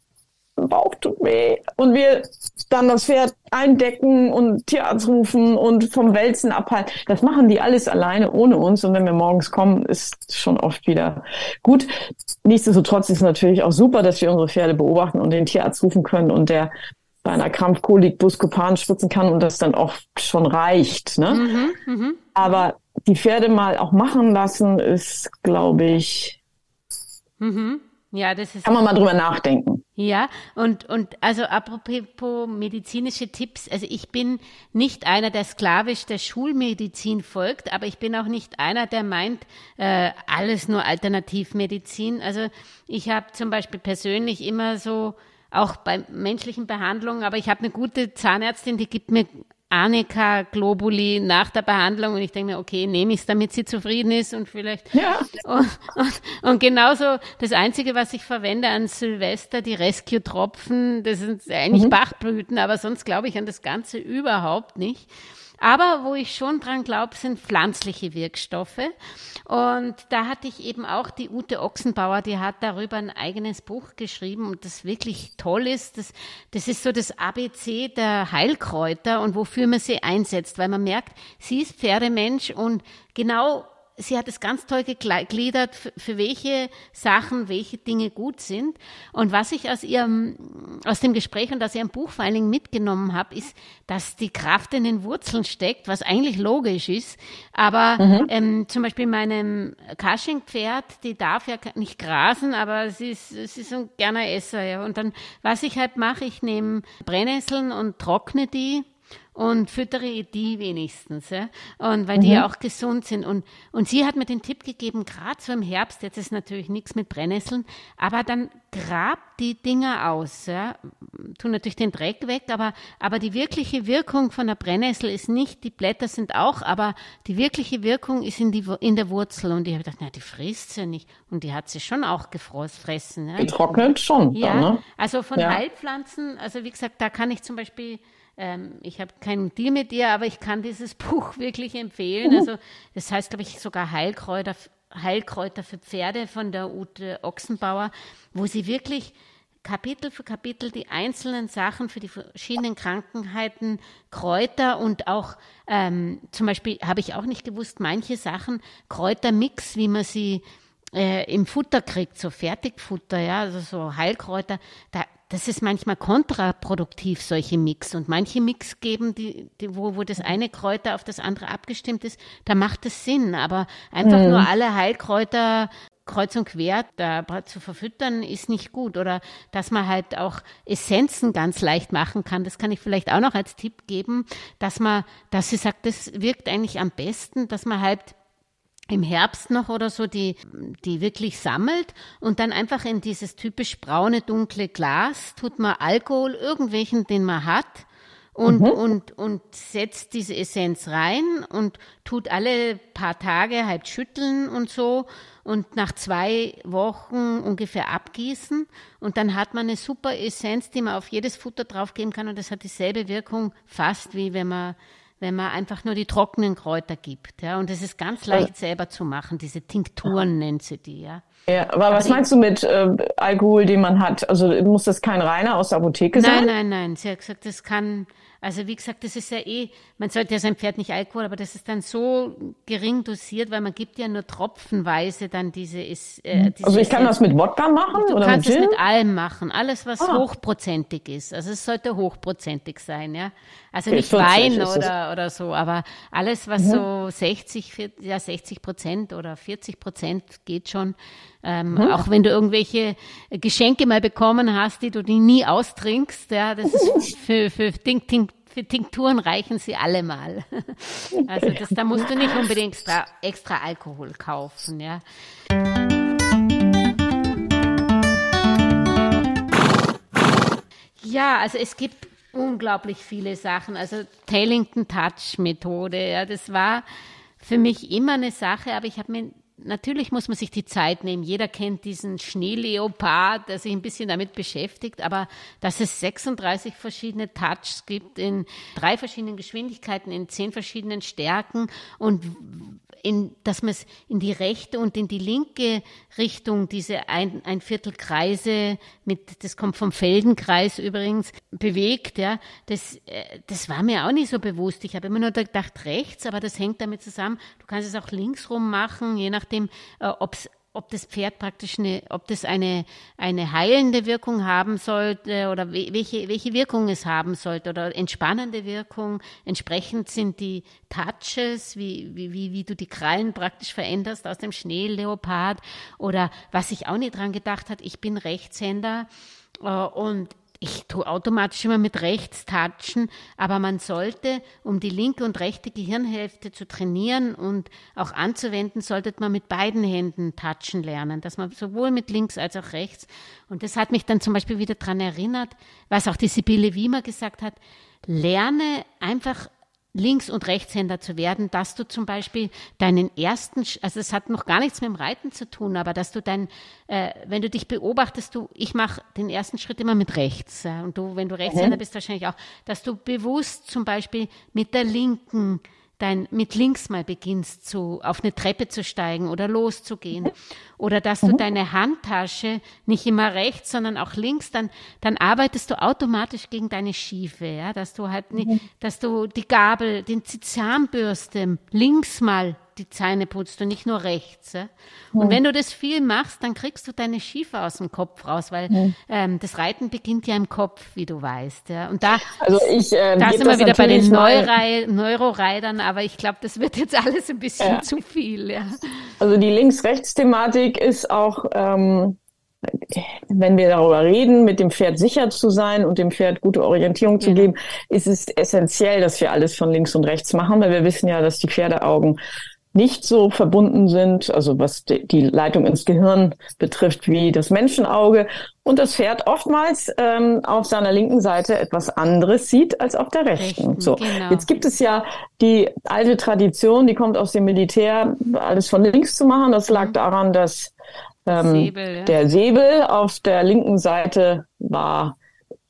Bauch tut weh. Und wir dann das Pferd eindecken und Tierarzt rufen und vom Wälzen abhalten. Das machen die alles alleine ohne uns. Und wenn wir morgens kommen, ist schon oft wieder gut. Nichtsdestotrotz ist es natürlich auch super, dass wir unsere Pferde beobachten und den Tierarzt rufen können und der bei einer Krampfkolik Buscopan spritzen kann und das dann auch schon reicht. Ne? Mhm, Aber die Pferde mal auch machen lassen, ist, glaube ich, mhm. Ja, das ist kann man mal drüber nachdenken. Ja, und, und also apropos medizinische Tipps, also ich bin nicht einer, der sklavisch der Schulmedizin folgt, aber ich bin auch nicht einer, der meint, äh, alles nur Alternativmedizin. Also ich habe zum Beispiel persönlich immer so, auch bei menschlichen Behandlungen, aber ich habe eine gute Zahnärztin, die gibt mir Arnika Globuli nach der Behandlung und ich denke mir, okay, nehme ich es, damit sie zufrieden ist und vielleicht Ja. und, und, und genauso das Einzige, was ich verwende an Silvester, die Rescue-Tropfen, das sind eigentlich Bachblüten, aber sonst glaube ich an das Ganze überhaupt nicht. Aber wo ich schon dran glaube, sind pflanzliche Wirkstoffe. Und da hatte ich eben auch die Ute Ochsenbauer, die hat darüber ein eigenes Buch geschrieben und das wirklich toll ist. Das, das ist so das ABC der Heilkräuter und wofür man sie einsetzt, weil man merkt, sie ist Pferdemensch und genau sie hat es ganz toll gegliedert, für, für welche Sachen, welche Dinge gut sind. Und was ich aus ihrem, aus dem Gespräch und aus ihrem Buch vor allen Dingen mitgenommen habe, ist, dass die Kraft in den Wurzeln steckt, was eigentlich logisch ist. Aber ähm, zum Beispiel meinem Cushing-Pferd, die darf ja nicht grasen, aber sie ist, sie ist ein gerner Esser. Ja. Und dann, was ich halt mache, ich nehme Brennnesseln und trockne die und füttere die wenigstens, ja. Und weil die ja auch gesund sind. Und, und sie hat mir den Tipp gegeben, gerade so im Herbst, jetzt ist natürlich nichts mit Brennnesseln, aber dann grab die Dinger aus, ja. Tu natürlich den Dreck weg, aber, aber die wirkliche Wirkung von der Brennnessel ist nicht, die Blätter sind auch, aber die wirkliche Wirkung ist in, die, in der Wurzel. Und ich habe gedacht, na, die frisst sie nicht. Und die hat sie schon auch gefressen, ja. Getrocknet schon. Ja, Dann, ne? also von Ja. Heilpflanzen, also wie gesagt, da kann ich zum Beispiel, ähm, ich habe keinen Deal mit dir, aber ich kann dieses Buch wirklich empfehlen. Also das heißt, glaube ich, sogar Heilkräuter, Heilkräuter für Pferde von der Ute Ochsenbauer, wo sie wirklich Kapitel für Kapitel die einzelnen Sachen für die verschiedenen Krankheiten, Kräuter und auch ähm, zum Beispiel habe ich auch nicht gewusst, manche Sachen, Kräutermix, wie man sie äh, im Futter kriegt, so Fertigfutter, ja, also so Heilkräuter, da, das ist manchmal kontraproduktiv, solche Mix. Und manche Mix geben, die, die, wo, wo das eine Kräuter auf das andere abgestimmt ist, da macht es Sinn. Aber einfach nur alle Heilkräuter kreuz und quer da zu verfüttern, ist nicht gut. Oder dass man halt auch Essenzen ganz leicht machen kann. Das kann ich vielleicht auch noch als Tipp geben, dass man, dass sie sagt, das wirkt eigentlich am besten, dass man halt im Herbst noch oder so, die, die wirklich sammelt und dann einfach in dieses typisch braune, dunkle Glas tut man Alkohol, irgendwelchen, den man hat, und, und, und setzt diese Essenz rein und tut alle paar Tage halt schütteln und so und nach zwei Wochen ungefähr abgießen und dann hat man eine super Essenz, die man auf jedes Futter draufgeben kann und das hat dieselbe Wirkung fast wie wenn man wenn man einfach nur die trockenen Kräuter gibt. Ja, und das ist ganz leicht selber zu machen. Diese Tinkturen nennt sie die, ja. Ja, aber was die- meinst du mit äh, Alkohol, den man hat? Also muss das kein reiner aus der Apotheke Nein, sein? nein, nein. Sie hat gesagt, das kann, also wie gesagt, das ist ja eh, man sollte ja sein Pferd nicht Alkohol, aber das ist dann so gering dosiert, weil man gibt ja nur tropfenweise dann diese, ist, äh, diese Also ich kann das mit Wodka machen Du oder kannst mit es mit allem machen, alles was Ah. hochprozentig ist. Also es sollte hochprozentig sein, ja. Also Okay, nicht 40 Wein oder, oder so, aber alles was so 60, vier- ja 60 Prozent oder 40 Prozent geht schon. Ähm, Auch wenn du irgendwelche Geschenke mal bekommen hast, die du die nie austrinkst, ja, das ist für, für Ding, Ding, für Tinkturen reichen sie allemal. Also das, da musst du nicht unbedingt extra, extra Alkohol kaufen, ja. Ja, also es gibt unglaublich viele Sachen. Also Tailington Touch Methode, ja, das war für mich immer eine Sache, aber ich habe mir natürlich muss man sich die Zeit nehmen. Jeder kennt diesen Schneeleopard, der sich ein bisschen damit beschäftigt, aber dass es 36 verschiedene Touchs gibt in drei verschiedenen Geschwindigkeiten, in zehn verschiedenen Stärken und in, dass man es in die rechte und in die linke Richtung, diese ein, ein Viertel Kreise mit, das kommt vom Feldenkreis übrigens, bewegt, ja, das, äh, das war mir auch nicht so bewusst. Ich habe immer nur gedacht rechts, aber das hängt damit zusammen. Du kannst es auch linksrum machen, je nachdem, äh, ob es ob das Pferd praktisch eine, ob das eine, eine heilende Wirkung haben sollte oder welche, welche Wirkung es haben sollte oder entspannende Wirkung. Entsprechend sind die Touches, wie, wie, wie, wie du die Krallen praktisch veränderst aus dem Schneeleopard oder was ich auch nicht dran gedacht hat, ich bin Rechtshänder äh, und ich tue automatisch immer mit rechts touchen, aber man sollte, um die linke und rechte Gehirnhälfte zu trainieren und auch anzuwenden, sollte man mit beiden Händen touchen lernen, dass man sowohl mit links als auch rechts. Und das hat mich dann zum Beispiel wieder dran erinnert, was auch die Sibylle Wiemer gesagt hat, lerne einfach Links- und Rechtshänder zu werden, dass du zum Beispiel deinen ersten, also es hat noch gar nichts mit dem Reiten zu tun, aber dass du dein, äh, wenn du dich beobachtest, du, ich mache den ersten Schritt immer mit rechts ja, und du, wenn du Rechtshänder mhm. bist, wahrscheinlich auch, dass du bewusst zum Beispiel mit der linken dein mit links mal beginnst zu auf eine Treppe zu steigen oder loszugehen oder dass du mhm. deine Handtasche nicht immer rechts, sondern auch links, dann dann arbeitest du automatisch gegen deine Schiefe, ja, dass du halt nicht, mhm. dass du die Gabel, den Zahnbürste links mal die Zähne putzt und nicht nur rechts. Ja? Und mhm. wenn du das viel machst, dann kriegst du deine Schiefe aus dem Kopf raus, weil mhm. ähm, das Reiten beginnt ja im Kopf, wie du weißt. Ja? Und da, also ich, äh, da sind wir wieder bei den Neurei Neuroreitern, aber ich glaube, das wird jetzt alles ein bisschen ja. zu viel. Ja. Also die Links-Rechts-Thematik ist auch ähm, wenn wir darüber reden, mit dem Pferd sicher zu sein und dem Pferd gute Orientierung zu ja. geben, ist es essentiell, dass wir alles von links und rechts machen, weil wir wissen ja, dass die Pferdeaugen nicht so verbunden sind, also was die Leitung ins Gehirn betrifft, wie das Menschenauge und das Pferd oftmals ähm, auf seiner linken Seite etwas anderes sieht als auf der rechten. so, genau. jetzt gibt es ja die alte Tradition, die kommt aus dem Militär, alles von links zu machen. Das lag mhm. daran, dass ähm, Säbel, ja. der Säbel auf der linken Seite war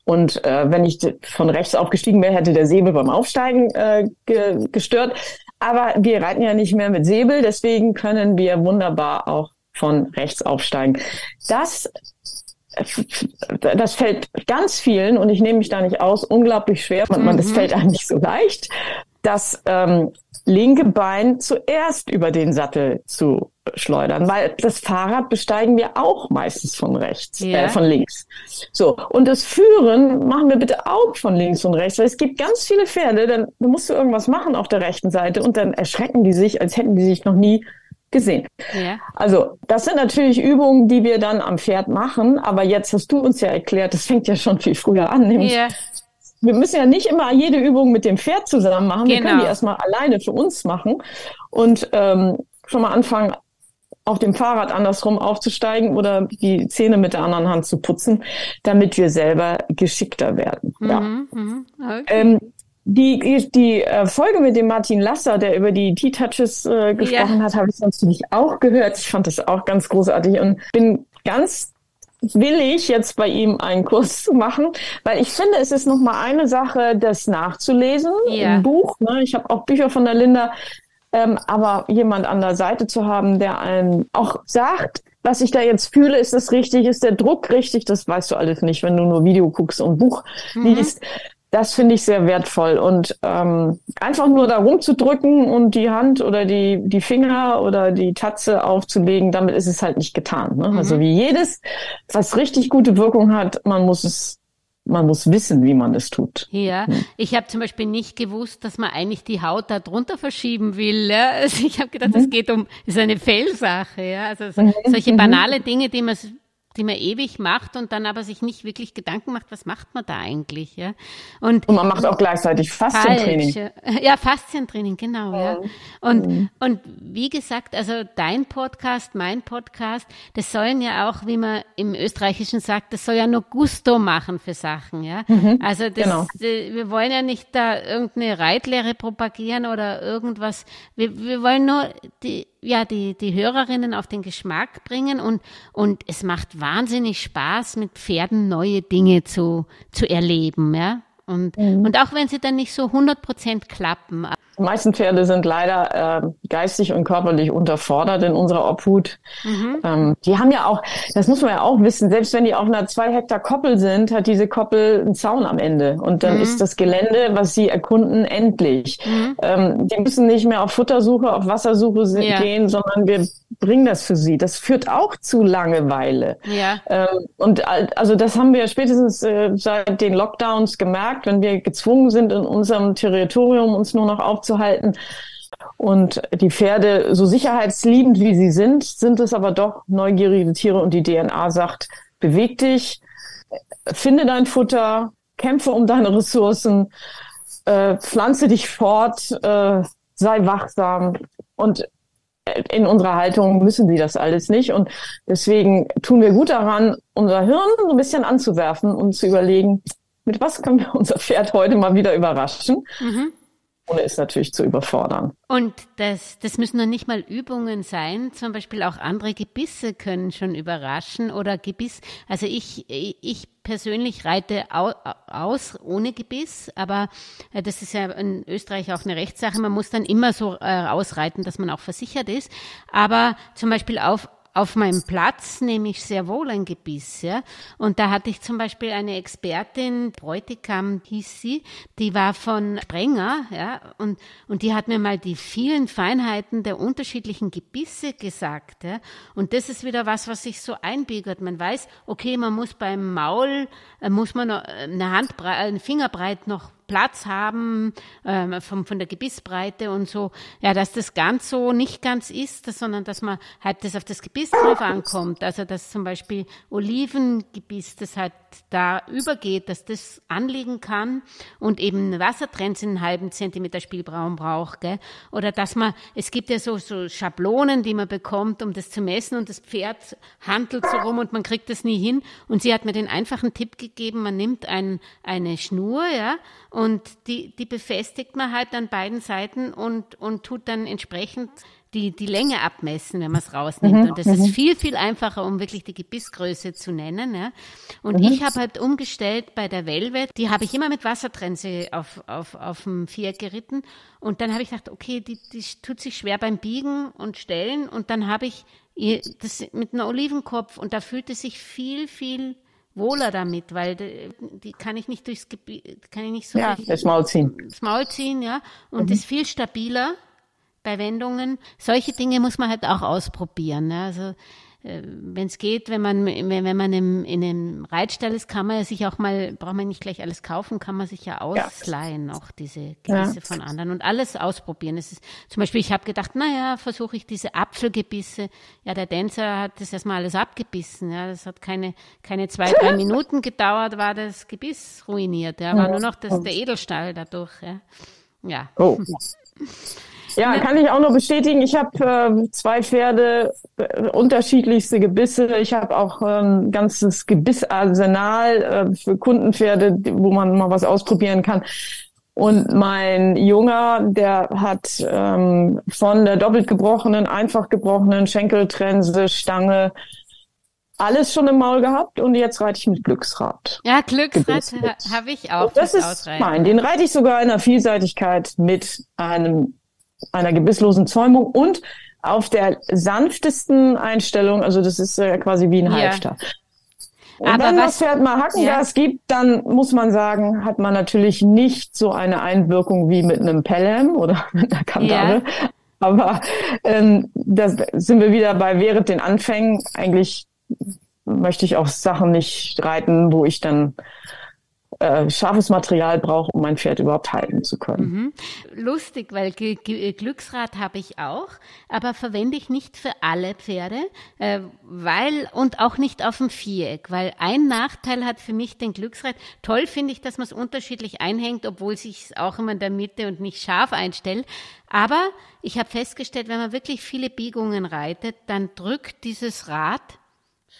und äh, wenn ich von rechts aufgestiegen wäre, hätte der Säbel beim Aufsteigen äh, ge gestört. Aber wir reiten ja nicht mehr mit Säbel, deswegen können wir wunderbar auch von rechts aufsteigen. Das das fällt ganz vielen, und ich nehme mich da nicht aus, unglaublich schwer. Man, mhm. Das fällt einem nicht so leicht, das ähm, linke Bein zuerst über den Sattel zu schleudern, weil das Fahrrad besteigen wir auch meistens von rechts, äh, ja. äh, von links. So und das Führen machen wir bitte auch von links und rechts, weil es gibt ganz viele Pferde, dann musst du irgendwas machen auf der rechten Seite und dann erschrecken die sich, als hätten die sich noch nie gesehen. Ja. Also das sind natürlich Übungen, die wir dann am Pferd machen, aber jetzt hast du uns ja erklärt, das fängt ja schon viel früher an, nämlich ja. Wir müssen ja nicht immer jede Übung mit dem Pferd zusammen machen, genau. wir können die erstmal alleine für uns machen und ähm, schon mal anfangen, auf dem Fahrrad andersrum aufzusteigen oder die Zähne mit der anderen Hand zu putzen, damit wir selber geschickter werden. Mhm, ja. Mhm, okay. ähm, die, die äh, Folge mit dem Martin Lasser, der über die T-Touches äh, gesprochen ja. hat, habe ich natürlich auch gehört. Ich fand das auch ganz großartig und bin ganz willig, jetzt bei ihm einen Kurs zu machen, weil ich finde, es ist noch mal eine Sache, das nachzulesen ja. im Buch. Ne? Ich habe auch Bücher von der Linda ähm, aber jemand an der Seite zu haben, der einem auch sagt, was ich da jetzt fühle, ist das richtig, ist der Druck richtig, das weißt du alles nicht, wenn du nur Video guckst und Buch mhm. liest. Das finde ich sehr wertvoll. Und ähm, einfach nur da rumzudrücken und die Hand oder die, die Finger oder die Tatze aufzulegen, damit ist es halt nicht getan. Ne? Also mhm. Also wie jedes, was richtig gute Wirkung hat, man muss es man muss wissen, wie man es tut. Ja, hm. ich habe zum Beispiel nicht gewusst, dass man eigentlich die Haut da drunter verschieben will. Ja? Also ich habe gedacht, es mhm. geht um, ist eine Fellsache. Ja? Also mhm. solche mhm. banale Dinge, die man die man ewig macht und dann aber sich nicht wirklich Gedanken macht, was macht man da eigentlich, ja? Und, und man macht auch gleichzeitig Faszientraining. Falsch. Ja, Faszientraining, genau, ja. Und, mhm. und wie gesagt, also dein Podcast, mein Podcast, das sollen ja auch, wie man im Österreichischen sagt, das soll ja nur Gusto machen für Sachen, ja. Mhm, also das, genau. wir wollen ja nicht da irgendeine Reitlehre propagieren oder irgendwas. Wir, wir wollen nur die, ja, die, die Hörerinnen auf den Geschmack bringen und, und es macht wahnsinnig Spaß, mit Pferden neue Dinge zu, zu erleben, ja. Und, mhm. und auch wenn sie dann nicht so 100 Prozent klappen, die meisten Pferde sind leider äh, geistig und körperlich unterfordert in unserer Obhut. Mhm. Ähm, die haben ja auch, das muss man ja auch wissen, selbst wenn die auf einer zwei Hektar Koppel sind, hat diese Koppel einen Zaun am Ende. Und dann mhm. ist das Gelände, was sie erkunden, endlich. Mhm. Ähm, die müssen nicht mehr auf Futtersuche, auf Wassersuche ja. gehen, sondern wir bringen das für sie. Das führt auch zu Langeweile. Ja. Ähm, und also das haben wir spätestens äh, seit den Lockdowns gemerkt, wenn wir gezwungen sind, in unserem Territorium uns nur noch aufzuhalten, aufzuhalten. Und die Pferde, so sicherheitsliebend wie sie sind, sind es aber doch neugierige Tiere und die DNA sagt, beweg dich, finde dein Futter, kämpfe um deine Ressourcen, äh, pflanze dich fort, äh, sei wachsam und in unserer Haltung müssen sie das alles nicht. Und deswegen tun wir gut daran, unser Hirn so ein bisschen anzuwerfen und zu überlegen, mit was können wir unser Pferd heute mal wieder überraschen? Mhm ohne es natürlich zu überfordern. Und das, das müssen noch nicht mal Übungen sein. Zum Beispiel auch andere Gebisse können schon überraschen oder Gebiss. Also ich, ich persönlich reite aus ohne Gebiss, aber äh, das ist ja in Österreich auch eine Rechtssache. Man muss dann immer so äh, ausreiten, dass man auch versichert ist. Aber zum Beispiel auf auf meinem Platz nehme ich sehr wohl ein Gebiss, ja. Und da hatte ich zum Beispiel eine Expertin, Bräutigam hieß sie, die war von Sprenger, ja, und, und die hat mir mal die vielen Feinheiten der unterschiedlichen Gebisse gesagt, ja. Und das ist wieder was, was sich so einbürgert. Man weiß, okay, man muss beim Maul, äh, muss man eine Handbreit, eine Fingerbreit noch Platz haben, ähm, vom, von der Gebissbreite und so, ja, dass das ganz so nicht ganz ist, sondern dass man halt das auf das Gebiss drauf ankommt. Also dass zum Beispiel Olivengebiss, das halt da übergeht, dass das anliegen kann und eben Wassertrends in einen halben Zentimeter Spielraum braucht, gell? Oder dass man, es gibt ja so, so Schablonen, die man bekommt, um das zu messen und das Pferd handelt so rum und man kriegt das nie hin. Und sie hat mir den einfachen Tipp gegeben, man nimmt ein, eine Schnur, ja, die, die befestigt man halt an beiden Seiten und, und tut dann entsprechend die, die Länge abmessen, wenn man es rausnimmt. Mhm, und das ist mhm. viel, viel einfacher, um wirklich die Gebissgröße zu nennen. Ja. Und mhm. ich habe halt umgestellt bei der Velvet, die habe ich immer mit Wassertrense auf, auf, auf dem Viereck geritten. Und dann habe ich gedacht, okay, die, die tut sich schwer beim Biegen und Stellen. Und dann habe ich ihr das mit einem Olivenkopf und da fühlte sich viel, viel wohler damit, weil die, die kann ich nicht durchs Gebiet, kann ich nicht so ja, das Maul ziehen. Das Maul ziehen, ja, und mhm. ist viel stabiler bei Wendungen. Solche Dinge muss man halt auch ausprobieren. Ne? Also wenn es geht, wenn man wenn, wenn man im, in einem Reitstall ist, kann man ja sich auch mal, braucht man nicht gleich alles kaufen, kann man sich ja ausleihen, ja. auch diese Gebisse ja. von anderen und alles ausprobieren. Es ist zum Beispiel, ich habe gedacht, naja, versuche ich diese Apfelgebisse. Ja, der Tänzer hat das erstmal alles abgebissen. Ja, das hat keine keine zwei drei Minuten gedauert, war das Gebiss ruiniert. Ja, war nur noch das, der Edelstahl dadurch. Ja. ja. Oh. Ja, kann ich auch nur bestätigen. Ich habe äh, zwei Pferde, äh, unterschiedlichste Gebisse. Ich habe auch ein ähm, ganzes Gebissarsenal äh, für Kundenpferde, wo man mal was ausprobieren kann. Und mein Junger, der hat ähm, von der doppelt gebrochenen, einfach gebrochenen Schenkeltrense, Stange, alles schon im Maul gehabt und jetzt reite ich mit Glücksrad. Ja, Glücksrad habe ich auch. Und das ist ausreiten. mein. Den reite ich sogar in der Vielseitigkeit mit einem einer gebisslosen Zäumung und auf der sanftesten Einstellung, also das ist äh, quasi wie ein Halfter. Ja. Und Aber wenn was, das Pferd mal Hackengas ja. gibt, dann muss man sagen, hat man natürlich nicht so eine Einwirkung wie mit einem Pelham oder mit einer Kandare. Ja. Aber ähm, da sind wir wieder bei während den Anfängen. Eigentlich möchte ich auch Sachen nicht reiten, wo ich dann äh, scharfes Material brauche, um mein Pferd überhaupt halten zu können. Mhm. Lustig, weil G G Glücksrad habe ich auch, aber verwende ich nicht für alle Pferde, äh, weil und auch nicht auf dem Viereck, weil ein Nachteil hat für mich den Glücksrad. Toll finde ich, dass man es unterschiedlich einhängt, obwohl sich auch immer in der Mitte und nicht scharf einstellt. Aber ich habe festgestellt, wenn man wirklich viele Biegungen reitet, dann drückt dieses Rad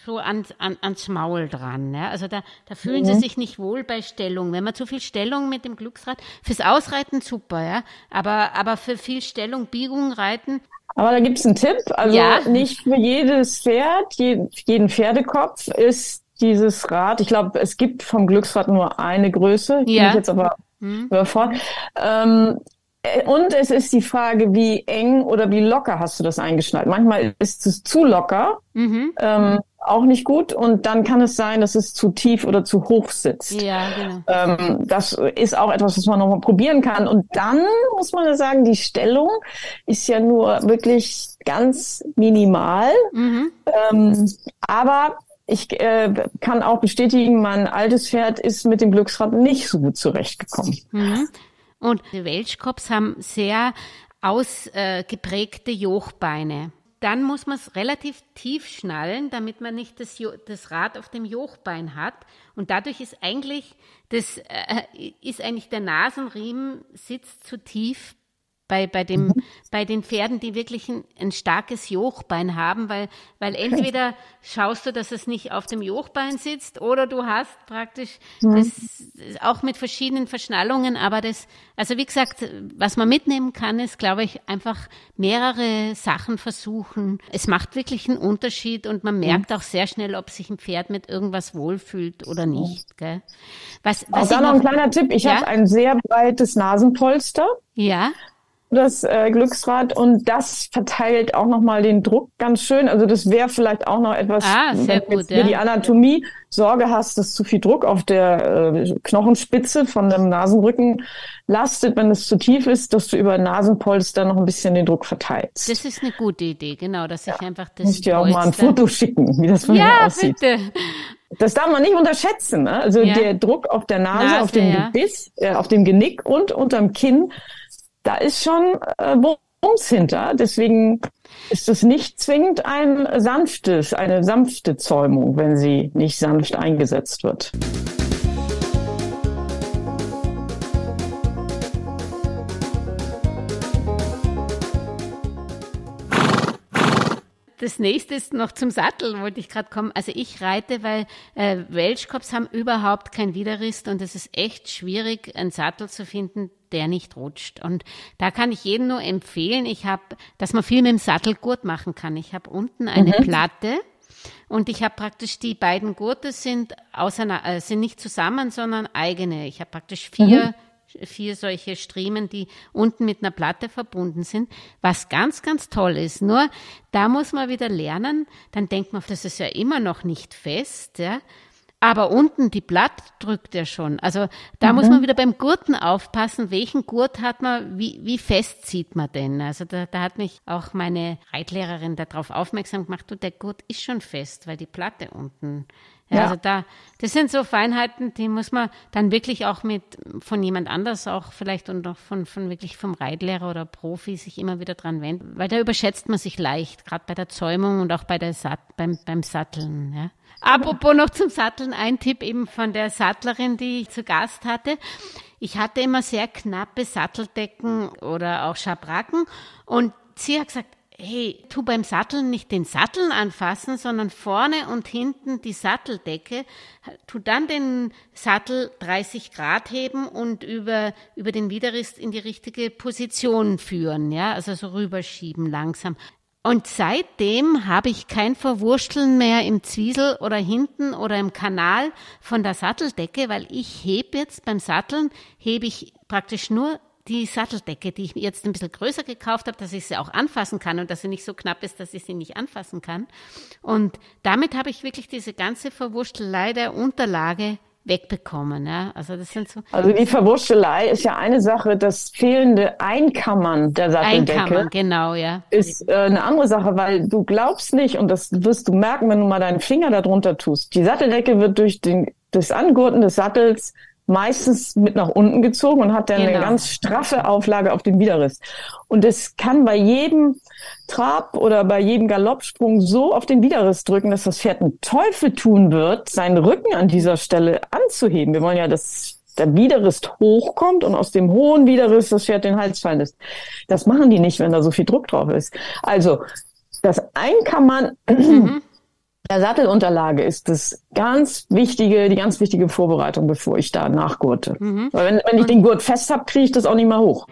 so ans, an, ans Maul dran. Ja? Also da, da fühlen mhm. sie sich nicht wohl bei Stellung. Wenn man zu viel Stellung mit dem Glücksrad, fürs Ausreiten super, ja, aber, aber für viel Stellung, Biegung, Reiten. Aber da gibt's einen Tipp. Also ja. nicht für jedes Pferd, jeden, jeden Pferdekopf ist dieses Rad. Ich glaube, es gibt vom Glücksrad nur eine Größe. Ja. Ich jetzt aber hm. überfordert. Ähm, äh, und es ist die Frage, wie eng oder wie locker hast du das eingeschnallt. Manchmal ist es zu locker, mhm. ähm, auch nicht gut. Und dann kann es sein, dass es zu tief oder zu hoch sitzt. Ja, genau. Ähm, das ist auch etwas, was man nochmal probieren kann. Und dann muss man ja sagen, die Stellung ist ja nur wirklich ganz minimal. Mhm. Ähm, aber ich äh, kann auch bestätigen, mein altes Pferd ist mit dem Glücksrad nicht so gut zurechtgekommen. Mhm. Und die Welschkops haben sehr ausgeprägte Jochbeine. Dann muss man es relativ tief schnallen, damit man nicht das, das, Rad auf dem Jochbein hat. Und dadurch ist eigentlich, das, äh, ist eigentlich der Nasenriemen sitzt zu tief bei, bei, dem, mhm. bei den Pferden, die wirklich ein, ein, starkes Jochbein haben, weil, weil entweder schaust du, dass es nicht auf dem Jochbein sitzt oder du hast praktisch mhm. das auch mit verschiedenen Verschnallungen, aber das, also wie gesagt, was man mitnehmen kann, ist, glaube ich, einfach mehrere Sachen versuchen. Es macht wirklich einen Unterschied und man merkt mhm. auch sehr schnell, ob sich ein Pferd mit irgendwas wohlfühlt oder nicht. Gell? Was, was auch da noch ein kleiner Tipp. Ich ja? habe ein sehr breites Nasenpolster. Ja das äh, Glücksrad und das verteilt auch nochmal den Druck ganz schön. Also das wäre vielleicht auch noch etwas, ah, wenn du ja. die Anatomie Sorge hast, dass zu viel Druck auf der äh, Knochenspitze von dem Nasenrücken lastet, wenn es zu tief ist, dass du über Nasenpolster noch ein bisschen den Druck verteilst. Das ist eine gute Idee, genau, dass ich einfach das Muss ich dir auch mal ein Foto schicken, wie das von ja, mir aussieht. Bitte. Das darf man nicht unterschätzen. Ne? Also ja. der Druck auf der Nase, Nase auf dem ja. Gebiss, äh, auf dem Genick und unterm Kinn da ist schon äh, Bums hinter. Deswegen ist es nicht zwingend ein sanftes, eine sanfte Zäumung, wenn sie nicht sanft eingesetzt wird. Das nächste ist noch zum Sattel, wollte ich gerade kommen. Also ich reite, weil äh, Welschkops haben überhaupt kein Widerrist und es ist echt schwierig, einen Sattel zu finden, der nicht rutscht. Und da kann ich jedem nur empfehlen, ich habe, dass man viel mit dem Sattelgurt machen kann. Ich habe unten eine mhm. Platte und ich habe praktisch die beiden Gurte sind auseinander, äh, sind nicht zusammen, sondern eigene. Ich habe praktisch vier mhm vier solche Striemen, die unten mit einer Platte verbunden sind, was ganz, ganz toll ist. Nur da muss man wieder lernen, dann denkt man, das ist ja immer noch nicht fest, ja. Aber unten die Blatt drückt er schon. Also da mhm. muss man wieder beim Gurten aufpassen, welchen Gurt hat man, wie, wie fest zieht man denn? Also da, da hat mich auch meine Reitlehrerin darauf aufmerksam gemacht, du, der Gurt ist schon fest, weil die Platte unten ja, Also da, das sind so Feinheiten, die muss man dann wirklich auch mit von jemand anders auch vielleicht und auch von, von wirklich vom Reitlehrer oder Profi sich immer wieder dran wenden, weil da überschätzt man sich leicht, gerade bei der Zäumung und auch bei der Sat beim, beim Satteln. Ja. Apropos noch zum Satteln, ein Tipp eben von der Sattlerin, die ich zu Gast hatte. Ich hatte immer sehr knappe Satteldecken oder auch Schabracken und sie hat gesagt, hey, tu beim Satteln nicht den Satteln anfassen, sondern vorne und hinten die Satteldecke. Tu dann den Sattel 30 Grad heben und über, über den Widerrist in die richtige Position führen, ja, also so rüberschieben langsam. Und seitdem habe ich kein Verwursteln mehr im Zwiesel oder hinten oder im Kanal von der Satteldecke, weil ich heb jetzt beim Satteln, hebe ich praktisch nur die Satteldecke, die ich jetzt ein bisschen größer gekauft habe, dass ich sie auch anfassen kann und dass sie nicht so knapp ist, dass ich sie nicht anfassen kann. Und damit habe ich wirklich diese ganze Verwurstelei der Unterlage wegbekommen. Ja? Also das sind so. Also die Verwurstelei ist ja eine Sache, das fehlende Einkammern der Satteldecke. Einkammern, genau, ja. Ist äh, eine andere Sache, weil du glaubst nicht, und das wirst du merken, wenn du mal deinen Finger darunter tust. Die Satteldecke wird durch den, das Angurten des Sattels meistens mit nach unten gezogen und hat dann Genau. eine ganz straffe Auflage auf den Widerriss. Und es kann bei jedem Trab oder bei jedem Galoppsprung so auf den Widerriss drücken, dass das Pferd einen Teufel tun wird, seinen Rücken an dieser Stelle anzuheben. Wir wollen ja, dass der Widerriss hochkommt und aus dem hohen Widerriss das Pferd den Hals fallen lässt. Das machen die nicht, wenn da so viel Druck drauf ist. Also, das Einkammern der Sattelunterlage ist das ganz wichtige, die ganz wichtige Vorbereitung, bevor ich da nachgurte. Weil wenn, wenn ich den Gurt fest habe, kriege ich das auch nicht mehr hoch.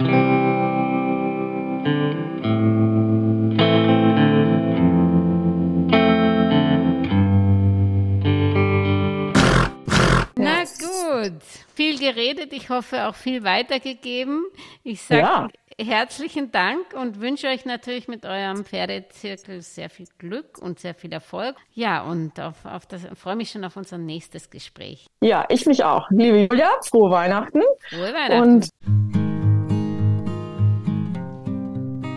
Na gut, viel geredet, ich hoffe auch viel weitergegeben. Ich sage Ja. Herzlichen Dank und wünsche euch natürlich mit eurem Pferdezirkel sehr viel Glück und sehr viel Erfolg. Ja, und auf, auf das freue mich schon auf unser nächstes Gespräch. Ja, ich mich auch. Liebe Julia, frohe Weihnachten. Frohe Weihnachten. Und